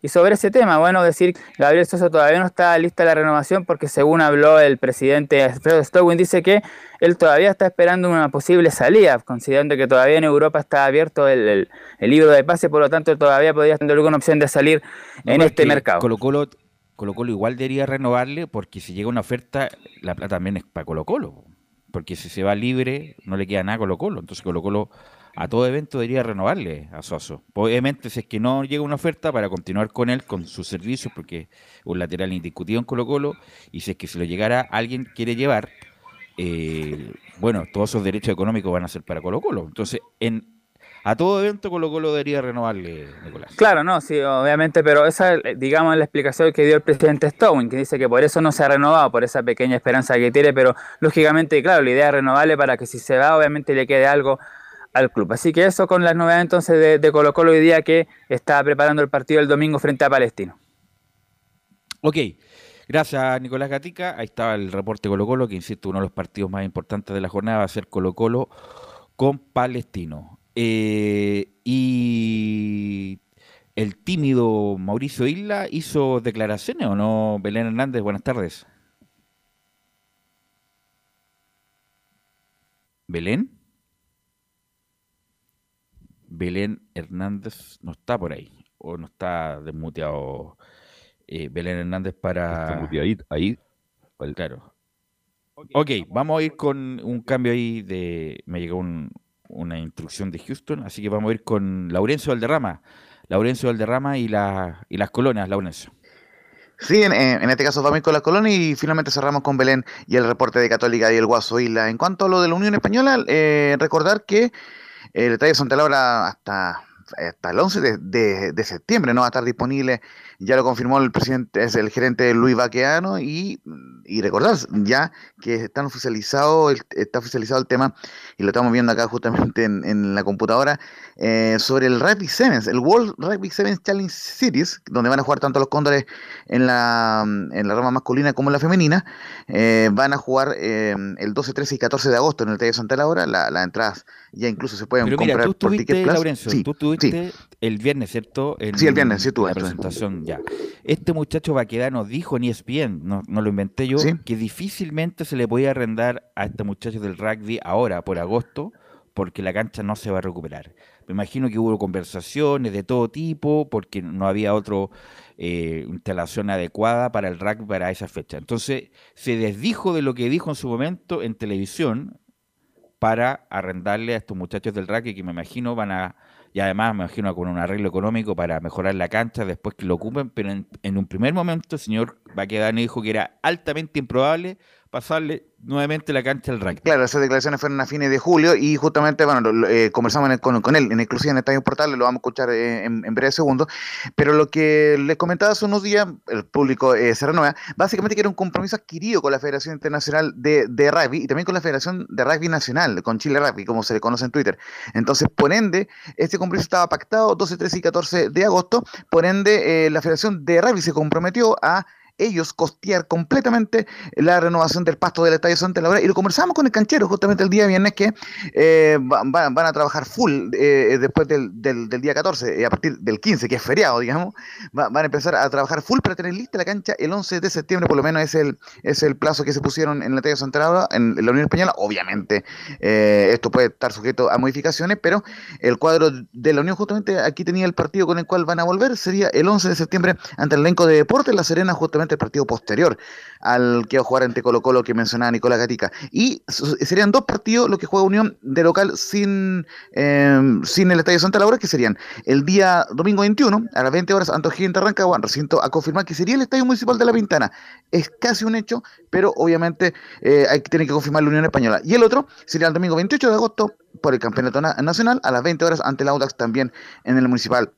Y sobre ese tema, bueno, decir Gabriel Sosa todavía no está lista la renovación porque según habló el presidente Alfredo Stowin, dice que él todavía está esperando una posible salida, considerando que todavía en Europa está abierto el, el- el libro de pase, por lo tanto todavía podría tener alguna opción de salir No, en este es que mercado. Colo Colo, Colo Colo igual debería renovarle porque si llega una oferta, la plata también es para Colo Colo. Porque si se va libre, no le queda nada a Colo Colo. Entonces Colo Colo a todo evento debería renovarle a Suazo. Obviamente, si es que no llega una oferta para continuar con él, con sus servicios, porque es un lateral indiscutido en Colo Colo, y si es que se lo llegara alguien quiere llevar, eh, bueno, todos esos derechos económicos van a ser para Colo Colo. Entonces, en a todo evento Colo Colo debería renovarle, Nicolás. Claro, no, sí, obviamente, pero esa, digamos, es la explicación que dio el presidente Stowin, que dice que por eso no se ha renovado, por esa pequeña esperanza que tiene, pero lógicamente, claro, la idea es renovarle para que si se va, obviamente le quede algo al club. Así que eso con las novedades entonces de, de Colo Colo hoy día que está preparando el partido el domingo frente a Palestino. Ok, gracias Nicolás Gatica. Ahí estaba el reporte Colo Colo, que insisto, uno de los partidos más importantes de la jornada va a ser Colo Colo con Palestino. Eh, y el tímido Mauricio Isla hizo declaraciones o no, Belén Hernández, buenas tardes. ¿Belén? Belén Hernández no está por ahí, o no está desmuteado eh, Belén Hernández para... Está muteadito, ahí. Claro. Ok, vamos a ir con un cambio ahí de... Me llegó un- una instrucción de Houston, así que vamos a ir con Laurencio Valderrama. Laurencio Valderrama y, la, y las colonias, Laurencio. Sí, en, este caso vamos con la colonia y finalmente cerramos con Belén y el reporte de Católica y el Guaso Isla. En cuanto a lo de la Unión Española, eh, recordar que el Estadio Santa Laura hasta, hasta el 11 de, de- de septiembre no va a estar disponible, ya lo confirmó el presidente, es el gerente Luis Baqueano y, y recordar ya que están oficializado, el- está oficializado el tema y lo estamos viendo acá justamente en, en la computadora eh, sobre el Rugby Sevens, el World Rugby Sevens Challenge Series, donde van a jugar tanto los cóndores en la, en la rama masculina como en la femenina. Eh, van a jugar eh, el 12, 13 y 14 de agosto en el Estadio Santa Laura. La- Las entradas ya incluso se pueden Pero mira, comprar tú por estuviste, Ticket Plus. Laurencio, Sí, tú estuviste el viernes, ¿cierto? Sí, el viernes, sí estuve, La presentación, ya. Este muchacho Baquedano dijo en ESPN, no, no lo inventé yo, Sí. que difícilmente se le podía arrendar a este muchacho del rugby ahora, por agosto, porque la cancha no se va a recuperar. Me imagino que hubo conversaciones de todo tipo, porque no había otra instalación adecuada para el rugby para esa fecha. Entonces, se desdijo de lo que dijo en su momento en televisión, para arrendarle a estos muchachos del rugby que me imagino van a, y además me imagino con un arreglo económico para mejorar la cancha después que lo ocupen, pero en, en un primer momento el señor Baquedano dijo que era altamente improbable pasarle nuevamente la cancha al rugby. Claro, esas declaraciones fueron a fines de julio y justamente, bueno, lo- eh, conversamos con, con él en exclusiva en Estadio Portal, lo vamos a escuchar eh, en, en breves segundos, pero lo que les comentaba hace unos días, el público eh, se renueva, básicamente que era un compromiso adquirido con la Federación Internacional de, de Rugby y también con la Federación de Rugby Nacional, con Chile Rugby, como se le conoce en Twitter. Entonces, por ende, este compromiso estaba pactado 12, 13 y 14 de agosto, por ende, eh, la Federación de Rugby se comprometió a ellos costear completamente la renovación del pasto del Estadio Santa Laura. Y lo conversamos con el canchero justamente el día viernes que eh, va- va- van a trabajar full eh, después del, del- día 14 y a partir del 15 que es feriado digamos va- van a empezar a trabajar full para tener lista la cancha el 11 de septiembre por lo menos es el es el plazo que se pusieron en el Estadio Santa Laura en, en la Unión Española. Obviamente eh, esto puede estar sujeto a modificaciones pero el cuadro de la Unión justamente aquí tenía el partido con el cual van a volver. Sería el 11 de septiembre ante el elenco de Deportes La Serena justamente el partido posterior al que va a jugar ante Colo Colo que mencionaba Nicolás Gatica. Y serían dos partidos los que juega Unión de local sin eh, sin el Estadio Santa Laura que serían el día domingo 21 a las 20 horas ante O'Higgins de recinto a confirmar que sería el Estadio Municipal de La Pintana. Es casi un hecho pero obviamente eh, tiene que confirmar la Unión Española. Y el otro sería el domingo 28 de agosto por el Campeonato Na- Nacional a las 20 horas ante el Audax también en el Municipal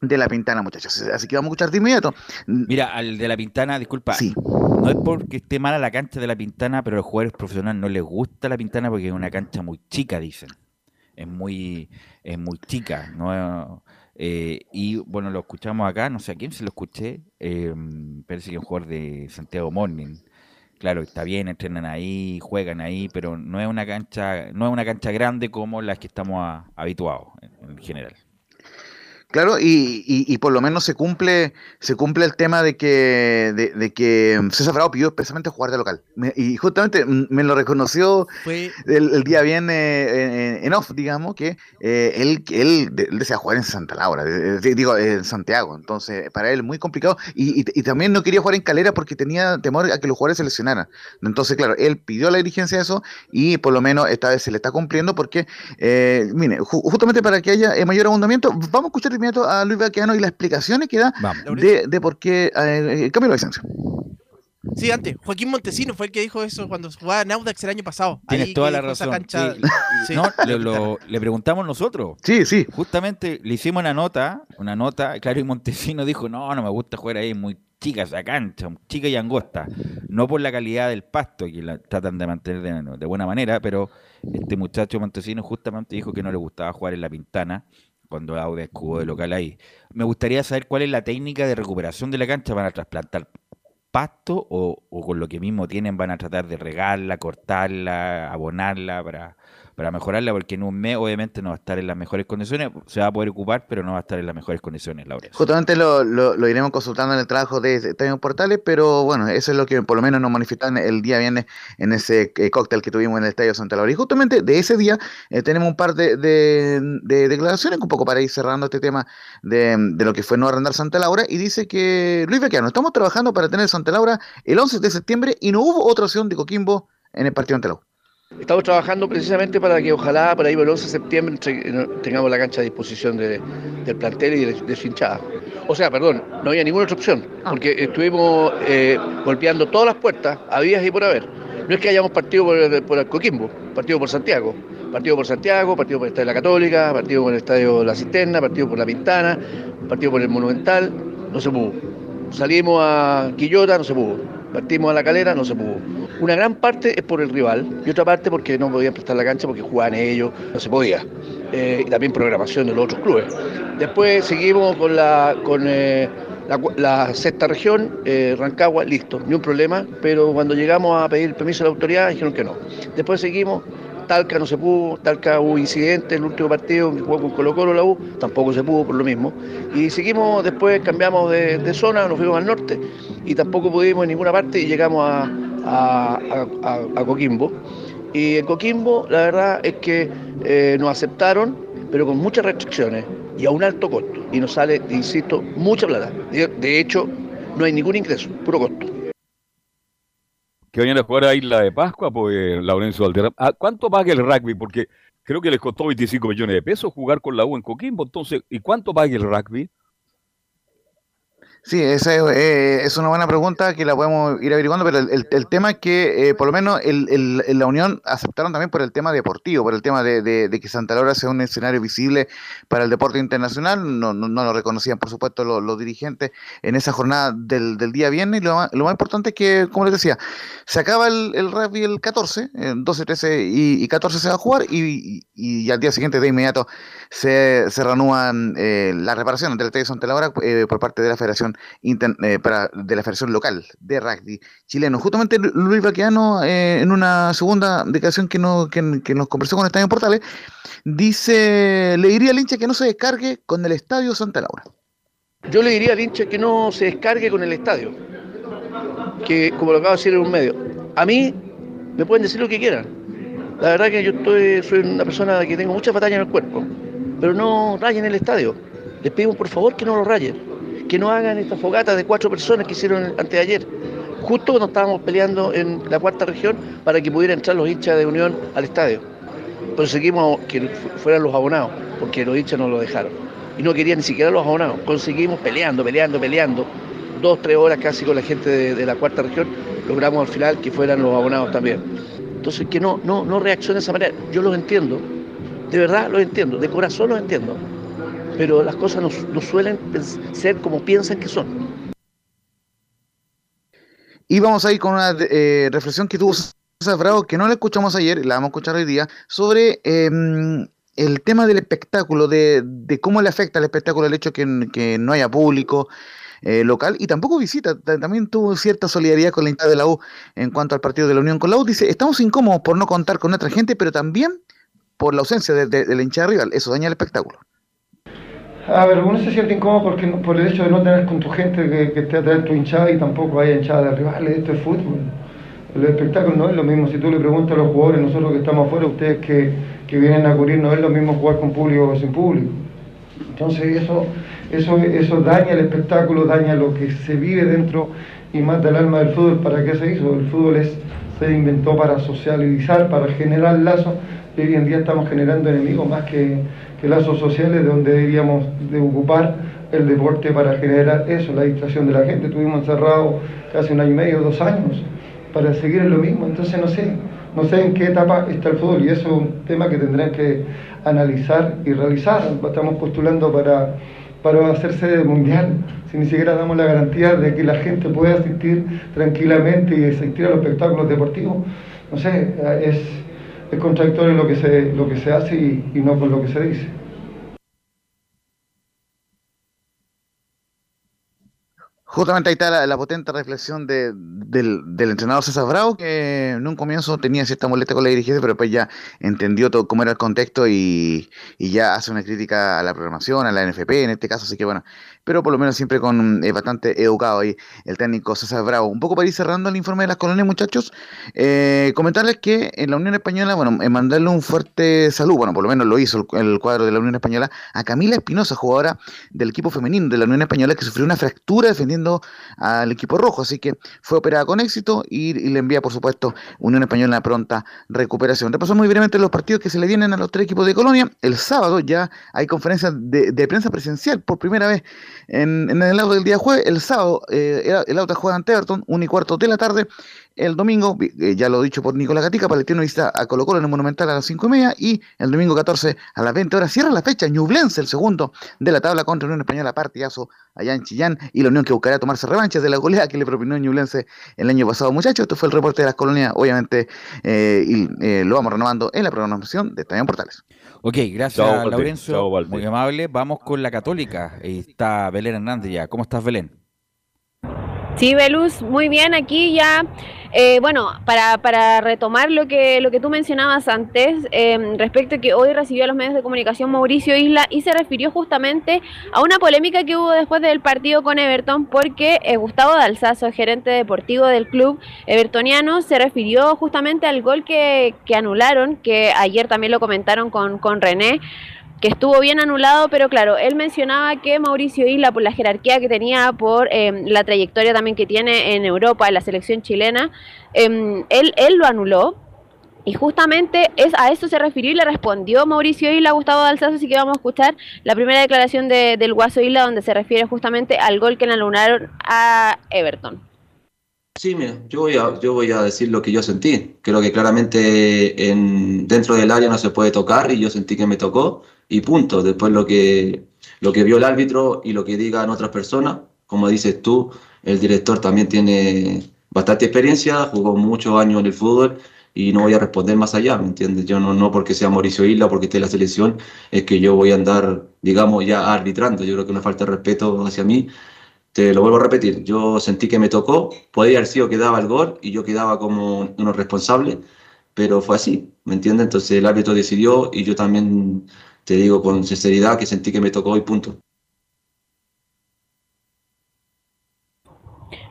de La Pintana, muchachos. Así que vamos a escuchar de inmediato. Mira, al de la Pintana, disculpa. No es porque esté mala la cancha de la Pintana, pero a los jugadores profesionales no les gusta la Pintana porque es una cancha muy chica, dicen. Es muy, es muy chica, ¿no? Eh, y bueno, lo escuchamos acá, no sé a quién se lo escuché, eh, parece que es un jugador de Santiago Morning. Claro, está bien, entrenan ahí, juegan ahí, pero no es una cancha, no es una cancha grande como las que estamos a- habituados en, en general. Claro, y, y- y por lo menos se cumple, se cumple el tema de que, de, de que César Bravo pidió expresamente jugar de local. Me- y justamente me lo reconoció Fue el, el día bien eh, en, en off, digamos, que eh, él, él, de- él desea jugar en Santa Laura, eh, eh, digo, en Santiago. Entonces, para él muy complicado. Y, y- también no quería jugar en Calera porque tenía temor a que los jugadores se lesionaran. Entonces, claro, él pidió la dirigencia eso y por lo menos esta vez se le está cumpliendo porque, mire, ju- justamente para que haya mayor abundamiento, vamos a escuchar inmediato a Luis Baquiano y las explicaciones que da de, de por qué eh, el cambio de licencia. Sí, antes, Joaquín Montesino fue el que dijo eso cuando jugaba en Audax el año pasado. Tienes Ahí toda la razón. cancha- Sí, Sí. No, le, lo- le preguntamos nosotros. Sí, sí. Justamente le hicimos una nota, una nota, claro, y Montesino dijo, no, no me gusta jugar ahí, muy chica esa cancha, chica y angosta. No por la calidad del pasto, que la tratan de mantener de, de buena manera, pero este muchacho Montesino justamente dijo que no le gustaba jugar en la pintana cuando Aude jugó de local ahí. Me gustaría saber cuál es la técnica de recuperación de la cancha. ¿Van a trasplantar pasto o, o con lo que mismo tienen van a tratar de regarla, cortarla, abonarla para, para mejorarla? Porque en un mes obviamente no va a estar en las mejores condiciones, se va a poder ocupar, pero no va a estar en las mejores condiciones, Laura. Justamente lo, lo, lo iremos consultando en el trabajo de Estadio Portales, pero bueno, eso es lo que por lo menos nos manifestaron el día viernes en ese eh, cóctel que tuvimos en el Estadio Santa Laura. Y justamente de ese día eh, tenemos un par de, de- de declaraciones, un poco para ir cerrando este tema de, de lo que fue no arrendar Santa Laura, y dice que Luis Bequiano, estamos trabajando para tener Santa Laura el 11 de septiembre y no hubo otra opción de Coquimbo en el partido ante la. Estamos trabajando precisamente para que ojalá por ahí por el 11 de septiembre tengamos la cancha a disposición de- del plantel y de, de su hinchada. O sea, perdón, no había ninguna otra opción, porque estuvimos eh, golpeando todas las puertas, había y por haber. No es que hayamos partido por, por Coquimbo, partido por Santiago. Partido por Santiago, partido por el Estadio de la Católica, partido por el Estadio La Cisterna, partido por La Pintana, partido por el Monumental, no se pudo. Salimos a Quillota, no se pudo. Partimos a la calera, no se pudo. Una gran parte es por el rival y otra parte porque no podían prestar la cancha porque jugaban ellos, no se podía. Eh, y también programación de los otros clubes. Después seguimos con la, con, eh, la, sexta región, eh, Rancagua, listo, ni un problema, pero cuando llegamos a pedir permiso a la autoridad dijeron que no. Después seguimos, Talca no se pudo, Talca hubo incidente en el último partido que jugó con Colo Colo la U, tampoco se pudo por lo mismo. Y seguimos, después cambiamos de, zona, nos fuimos al norte y tampoco pudimos en ninguna parte y llegamos a, Coquimbo. Y en Coquimbo la verdad es que eh, nos aceptaron, pero con muchas restricciones y a un alto costo. Y nos sale, insisto, mucha plata. De hecho, no hay ningún ingreso, puro costo. Que vayan a jugar a Isla de Pascua, pues Laurencio Valderrama. Ah, ¿Cuánto paga el rugby? Porque creo que les costó 25 millones de pesos jugar con la U en Coquimbo. Entonces, ¿y cuánto paga el rugby? Sí, esa es, eh, es una buena pregunta que la podemos ir averiguando, pero el, el- el tema es que, eh, por lo menos, el, el- la Unión aceptaron también por el tema deportivo, por el tema de, de- que Santa Laura sea un escenario visible para el deporte internacional. No, no, no lo reconocían, por supuesto, los, los dirigentes en esa jornada del, del día viernes. Y lo, lo más importante es que, como les decía, se acaba el, el rugby el 14, eh, 12, 13 y, y 14 se va a jugar, y, y- y al día siguiente, de inmediato, se, se reanúan eh, las reparaciones del Estadio Santa Laura eh, por parte de la Federación Eh, de la Federación Local de Rugby chileno. Justamente Lu- Luis Baquiano, eh, en una segunda declaración que, no, que, que nos conversó con Estadio Portales, dice, le diría al hincha que no se descargue con el Estadio Santa Laura. Yo le diría al hincha que no se descargue con el estadio, que como lo acabo de decir en un medio, a mí me pueden decir lo que quieran. La verdad que yo estoy, soy una persona que tengo muchas batallas en el cuerpo, pero no rayen el estadio. Les pedimos por favor que no lo rayen, que no hagan esta fogata de cuatro personas que hicieron antes de ayer, justo cuando estábamos peleando en la cuarta región para que pudieran entrar los hinchas de Unión al estadio. Conseguimos que fu- fueran los abonados, porque los hinchas no lo dejaron. Y no querían ni siquiera los abonados. Conseguimos peleando, peleando, peleando. Dos, tres horas casi con la gente de, de la cuarta región. Logramos al final que fueran los abonados también. Entonces, que no, no, no reaccionen de esa manera. Yo los entiendo. De verdad los entiendo. De corazón los entiendo. Pero las cosas no, no suelen ser como piensan que son. Y vamos a ir con una eh, reflexión que tuvo César Bravo, que no la escuchamos ayer, la vamos a escuchar hoy día, sobre eh, el tema del espectáculo, de, de cómo le afecta al espectáculo el hecho que, que no haya público eh, local y tampoco visita. Ta- También tuvo cierta solidaridad con la hinchada de la U en cuanto al partido de la Unión con la U. Dice, estamos incómodos por no contar con nuestra gente, pero también por la ausencia de, de- de la hinchada rival. Eso daña el espectáculo. A ver, uno se siente incómodo porque, por el hecho de no tener con tu gente que, que atrás de tu hinchada y tampoco haya hinchada de rivales. Esto es fútbol. El espectáculo no es lo mismo. Si tú le preguntas a los jugadores, nosotros que estamos afuera, ustedes que, vienen a cubrir, no es lo mismo jugar con público que sin público. Entonces eso, eso, eso daña el espectáculo, daña lo que se vive dentro y mata el alma del fútbol. ¿Para qué se hizo? El fútbol se inventó para socializar, para generar lazos. Y hoy en día estamos generando enemigos más que, que lazos sociales, donde deberíamos de ocupar el deporte para generar eso, la distracción de la gente. Estuvimos encerrados casi un año y medio, dos años, para seguir en lo mismo. Entonces no sé, no sé en qué etapa está el fútbol y eso es un tema que tendrán que analizar y realizar. Estamos postulando para, para hacer sede mundial, si ni siquiera damos la garantía de que la gente pueda asistir tranquilamente y asistir a los espectáculos deportivos. No sé, es, es contradictorio lo que se, lo que se hace y, no con lo que se dice. Justamente ahí está la, la potente reflexión de- del, del entrenador César Bravo, que en un comienzo tenía cierta molestia con la dirigencia, pero después ya entendió todo cómo era el contexto y, y ya hace una crítica a la programación, a la NFP en este caso, así que bueno, pero por lo menos siempre con eh, bastante educado ahí el técnico César Bravo. Un poco para ir cerrando el informe de las colonias, muchachos, eh, comentarles que en la Unión Española, bueno, eh, mandarle un fuerte saludo, bueno, por lo menos lo hizo el, el cuadro de la Unión Española, a Camila Espinosa, jugadora del equipo femenino de la Unión Española, que sufrió una fractura defendiendo al equipo rojo, así que fue operada con éxito y, le envía, por supuesto, Unión Española una pronta recuperación. Repasamos muy brevemente los partidos que se le vienen a los tres equipos de Colonia. El sábado ya hay conferencia de, prensa presencial por primera vez en, el auto del día jueves. El sábado eh, el- el auto juega ante Everton, 1 y cuarto de la tarde. El domingo, eh, ya lo dicho por Nicolás Gatica, Palestino visita a Colo Colo en el Monumental a las 5 y media y el domingo 14 a las 20 horas cierra la fecha Ñublense, el segundo de la tabla contra Unión Española, partidazo allá en Chillán y la Unión que buscará tomarse revanches de la goleada que le propinó Ñublense el año pasado, muchachos. Esto fue el reporte de las colonias, obviamente, eh, y eh, lo vamos renovando en la programación de Estadio Portales. Ok, gracias, Valde. Laurencio. Valde. Muy amable. Vamos con la Católica. Ahí está Belén Hernández ya. ¿Cómo estás, Belén? Sí, Belus, muy bien, aquí ya, eh, bueno, para, para retomar lo que, lo que tú mencionabas antes, eh, respecto a que hoy recibió a los medios de comunicación Mauricio Isla y se refirió justamente a una polémica que hubo después del partido con Everton, porque eh, Gustavo Dalsazo, gerente deportivo del club evertoniano, se refirió justamente al gol que, que anularon, que ayer también lo comentaron con, con René, que estuvo bien anulado, pero claro, él mencionaba que Mauricio Isla, por la jerarquía que tenía, por eh, la trayectoria también que tiene en Europa, en la selección chilena, eh, él, él lo anuló. Y justamente es a eso se refirió y le respondió Mauricio Isla Gustavo Dalzazo, así que vamos a escuchar la primera declaración de- del Guaso Isla donde se refiere justamente al gol que le anularon a Everton. Sí, mira, yo voy, a, yo voy a decir lo que yo sentí. Creo que claramente en, dentro del área no se puede tocar y yo sentí que me tocó y punto. Después lo que, lo que vio el árbitro y lo que digan otras personas, como dices tú, el director también tiene bastante experiencia, jugó muchos años en el fútbol y no voy a responder más allá, ¿me entiendes? Yo no, no porque sea Mauricio Isla, porque esté en la selección, es que yo voy a andar, digamos, ya arbitrando. Yo creo que una falta de respeto hacia mí te lo vuelvo a repetir, yo sentí que me tocó, podría haber sido que daba el gol y yo quedaba como uno responsable, pero fue así, ¿me entiendes? Entonces el árbitro decidió y yo también te digo con sinceridad que sentí que me tocó y punto.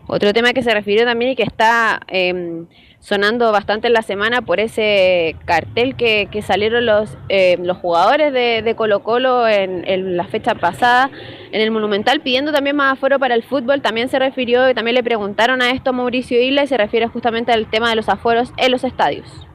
Otro tema que se refirió también y que está eh, sonando bastante en la semana por ese cartel que, salieron los, eh, los jugadores de, Colo Colo en, en la fecha pasada en el Monumental pidiendo también más aforo para el fútbol. También se refirió y también le preguntaron a esto a Mauricio Isla y se refiere justamente al tema de los aforos en los estadios.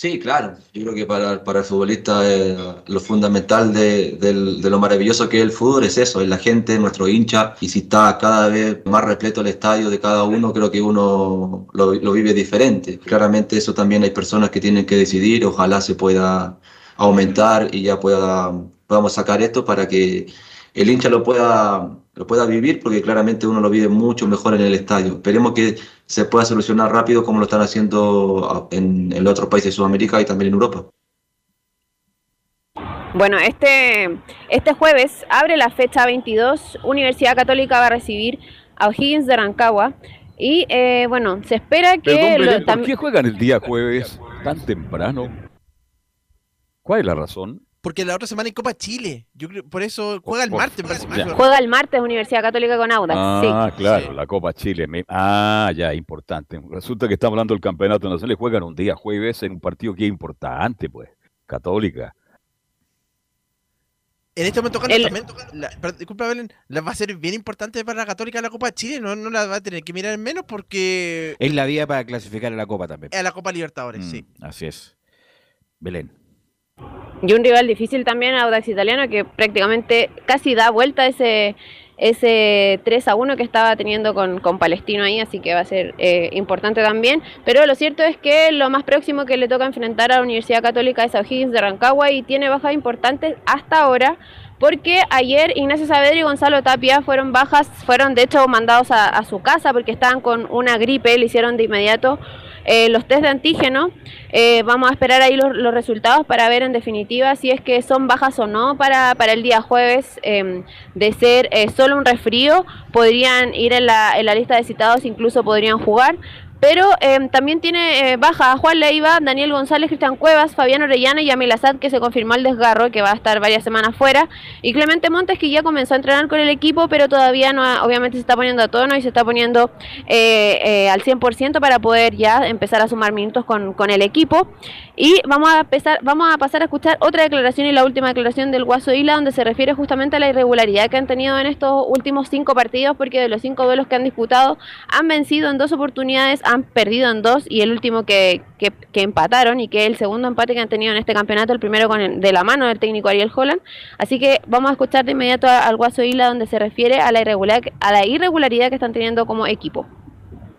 Sí, claro. Yo creo que para, para el futbolista eh, lo fundamental de, de lo maravilloso que es el fútbol es eso, es la gente, nuestro hincha. Y si está cada vez más repleto el estadio de cada uno, creo que uno lo, lo vive diferente. Claramente eso también hay personas que tienen que decidir. Ojalá se pueda aumentar y ya pueda, podamos sacar esto para que el hincha lo pueda, lo pueda vivir, porque claramente uno lo vive mucho mejor en el estadio. Esperemos que se pueda solucionar rápido como lo están haciendo en, en los otros países de Sudamérica y también en Europa. Bueno, este, este jueves abre la fecha 22. Universidad Católica va a recibir a O'Higgins de Rancagua. Y eh, bueno, se espera que... Perdón, lo- ¿por qué juegan el día jueves tan temprano? ¿Cuál es la razón? Porque la otra semana hay Copa Chile. Yo creo, por eso juega el martes, parece más. Juega el martes Universidad Católica con Audax. Ah, sí. claro, la Copa Chile. me- Ah, ya, importante. Resulta que estamos hablando del campeonato nacional y juegan un día jueves en un partido que es importante, pues. Católica. En este momento, Carlos, El- también, la- perdón, disculpa, Belén, la va a ser bien importante para la Católica la Copa Chile. No, no la va a tener que mirar en menos porque Es la vía para clasificar a la Copa también. es la Copa Libertadores, Mm. sí. Así es. Belén. Y un rival difícil también, Audax Italiano, que prácticamente casi da vuelta ese, ese 3 a 1 que estaba teniendo con, con Palestino ahí, así que va a ser eh, importante también. Pero lo cierto es que lo más próximo que le toca enfrentar a la Universidad Católica es a O'Higgins de Rancagua y tiene bajas importantes hasta ahora. Porque ayer Ignacio Saavedra y Gonzalo Tapia fueron bajas, fueron de hecho mandados a, a su casa porque estaban con una gripe, le hicieron de inmediato eh, los test de antígeno. Eh, vamos a esperar ahí los, los resultados para ver en definitiva si es que son bajas o no para, para el día jueves. eh, de ser eh, solo un resfrío, podrían ir en la, en la lista de citados, incluso podrían jugar. Pero eh, también tiene eh, baja a Juan Leiva, Daniel González, Cristian Cuevas, Fabián Orellana y Amil Azad, que se confirmó el desgarro, que va a estar varias semanas fuera. Y Clemente Montes, que ya comenzó a entrenar con el equipo, pero todavía no, ha- obviamente se está poniendo a tono y se está poniendo eh, eh, al 100% para poder ya empezar a sumar minutos con, con el equipo. Y vamos a, empezar, vamos a pasar a escuchar otra declaración y la última declaración del Guaso Isla, donde se refiere justamente a la irregularidad que han tenido en estos últimos cinco partidos, porque de los cinco duelos que han disputado, han vencido en dos oportunidades, han perdido en dos, y el último que, que, que empataron, y que es el segundo empate que han tenido en este campeonato, el primero con el- de la mano del técnico Ariel Holland. Así que vamos a escuchar de inmediato al Guaso Isla, donde se refiere a la, irregular, a la irregularidad que están teniendo como equipo.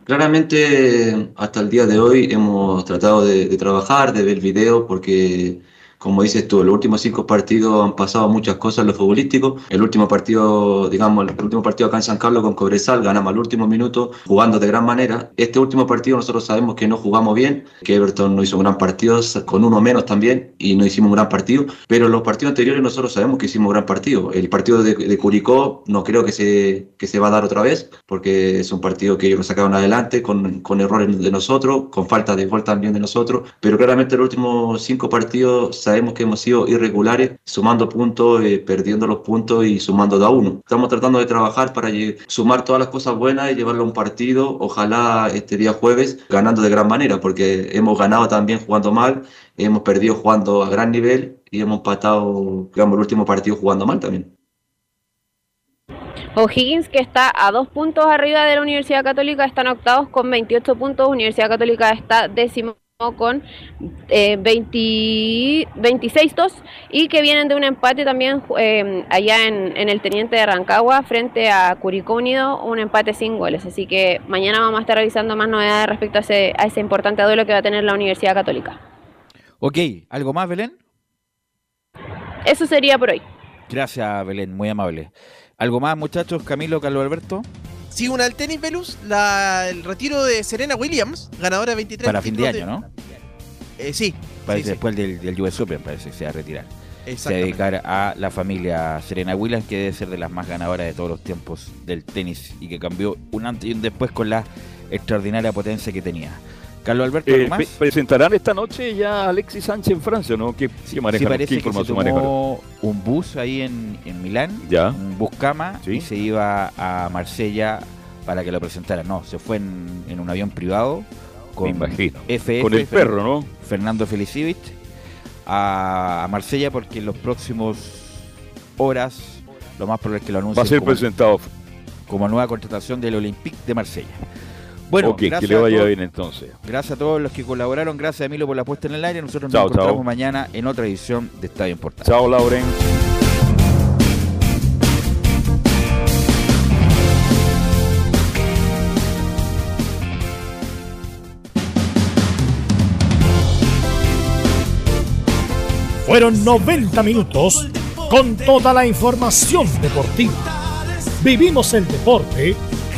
Claramente, hasta el día de hoy hemos tratado de, de trabajar, de ver videos, porque, como dices tú, los últimos cinco partidos han pasado muchas cosas en lo futbolístico. El último partido, digamos, el último partido acá en San Carlos con Cobresal, ganamos al último minuto, jugando de gran manera. Este último partido nosotros sabemos que no jugamos bien, que Everton no hizo un gran partido, con uno menos también, y no hicimos un gran partido. Pero los partidos anteriores nosotros sabemos que hicimos un gran partido. El partido de, de Curicó no creo que se, que se va a dar otra vez, porque es un partido que ellos lo sacaron adelante con, con errores de nosotros, con falta de gol también de nosotros. Pero claramente los últimos cinco partidos sabemos que hemos sido irregulares, sumando puntos, eh, perdiendo los puntos y sumando de a uno. Estamos tratando de trabajar para sumar todas las cosas buenas y llevarlo a un partido, ojalá este día jueves, ganando de gran manera, porque hemos ganado también jugando mal, hemos perdido jugando a gran nivel y hemos empatado, digamos, el último partido jugando mal también. O'Higgins, que está a dos puntos arriba de la Universidad Católica, están octavos con 28 puntos. Universidad Católica está décimo con eh, 20 26-2 y que vienen de un empate también eh, allá en, en el Teniente de Rancagua frente a Curicó Unido, un empate sin goles. Así que mañana vamos a estar revisando más novedades respecto a ese, a ese importante duelo que va a tener la Universidad Católica. Ok, ¿algo más, Belén? Eso sería por hoy. Gracias, Belén, muy amable. ¿Algo más, muchachos? Camilo, Carlos Alberto. Sí, una del tenis, Velus, la, el retiro de Serena Williams, ganadora de 23 Para fin de año, ¿no? Eh, sí, Parece sí, sí. después del, del US Open, parece que se va a retirar. Se va a dedicar a la familia Serena Williams, que debe ser de las más ganadoras de todos los tiempos del tenis y que cambió un antes y un después con la extraordinaria potencia que tenía. Carlos Alberto, Eh, presentarán esta noche ya Alexis Sánchez en Francia, ¿no? ¿Qué, Sí, manejan? parece ¿Qué que se tomó un bus ahí en, en Milán, Ya. un bus cama, Sí. y se iba a Marsella para que lo presentaran. No, se fue en, en un avión privado con. FF, Con el perro, ¿no? Fernando Felicevich a, a Marsella porque en los próximos horas lo más probable es que lo anuncien Va a ser como, presentado. como nueva contratación del Olympique de Marsella. Bueno, ok, que gracias le a vaya todos- bien entonces. Gracias a todos los que colaboraron. Gracias, Emilio, por la puesta en el aire. Nosotros Chao, nos encontramos chao. mañana en otra edición de Estadio Importante. Chao, Lauren. Fueron 90 minutos con toda la información deportiva. Vivimos el deporte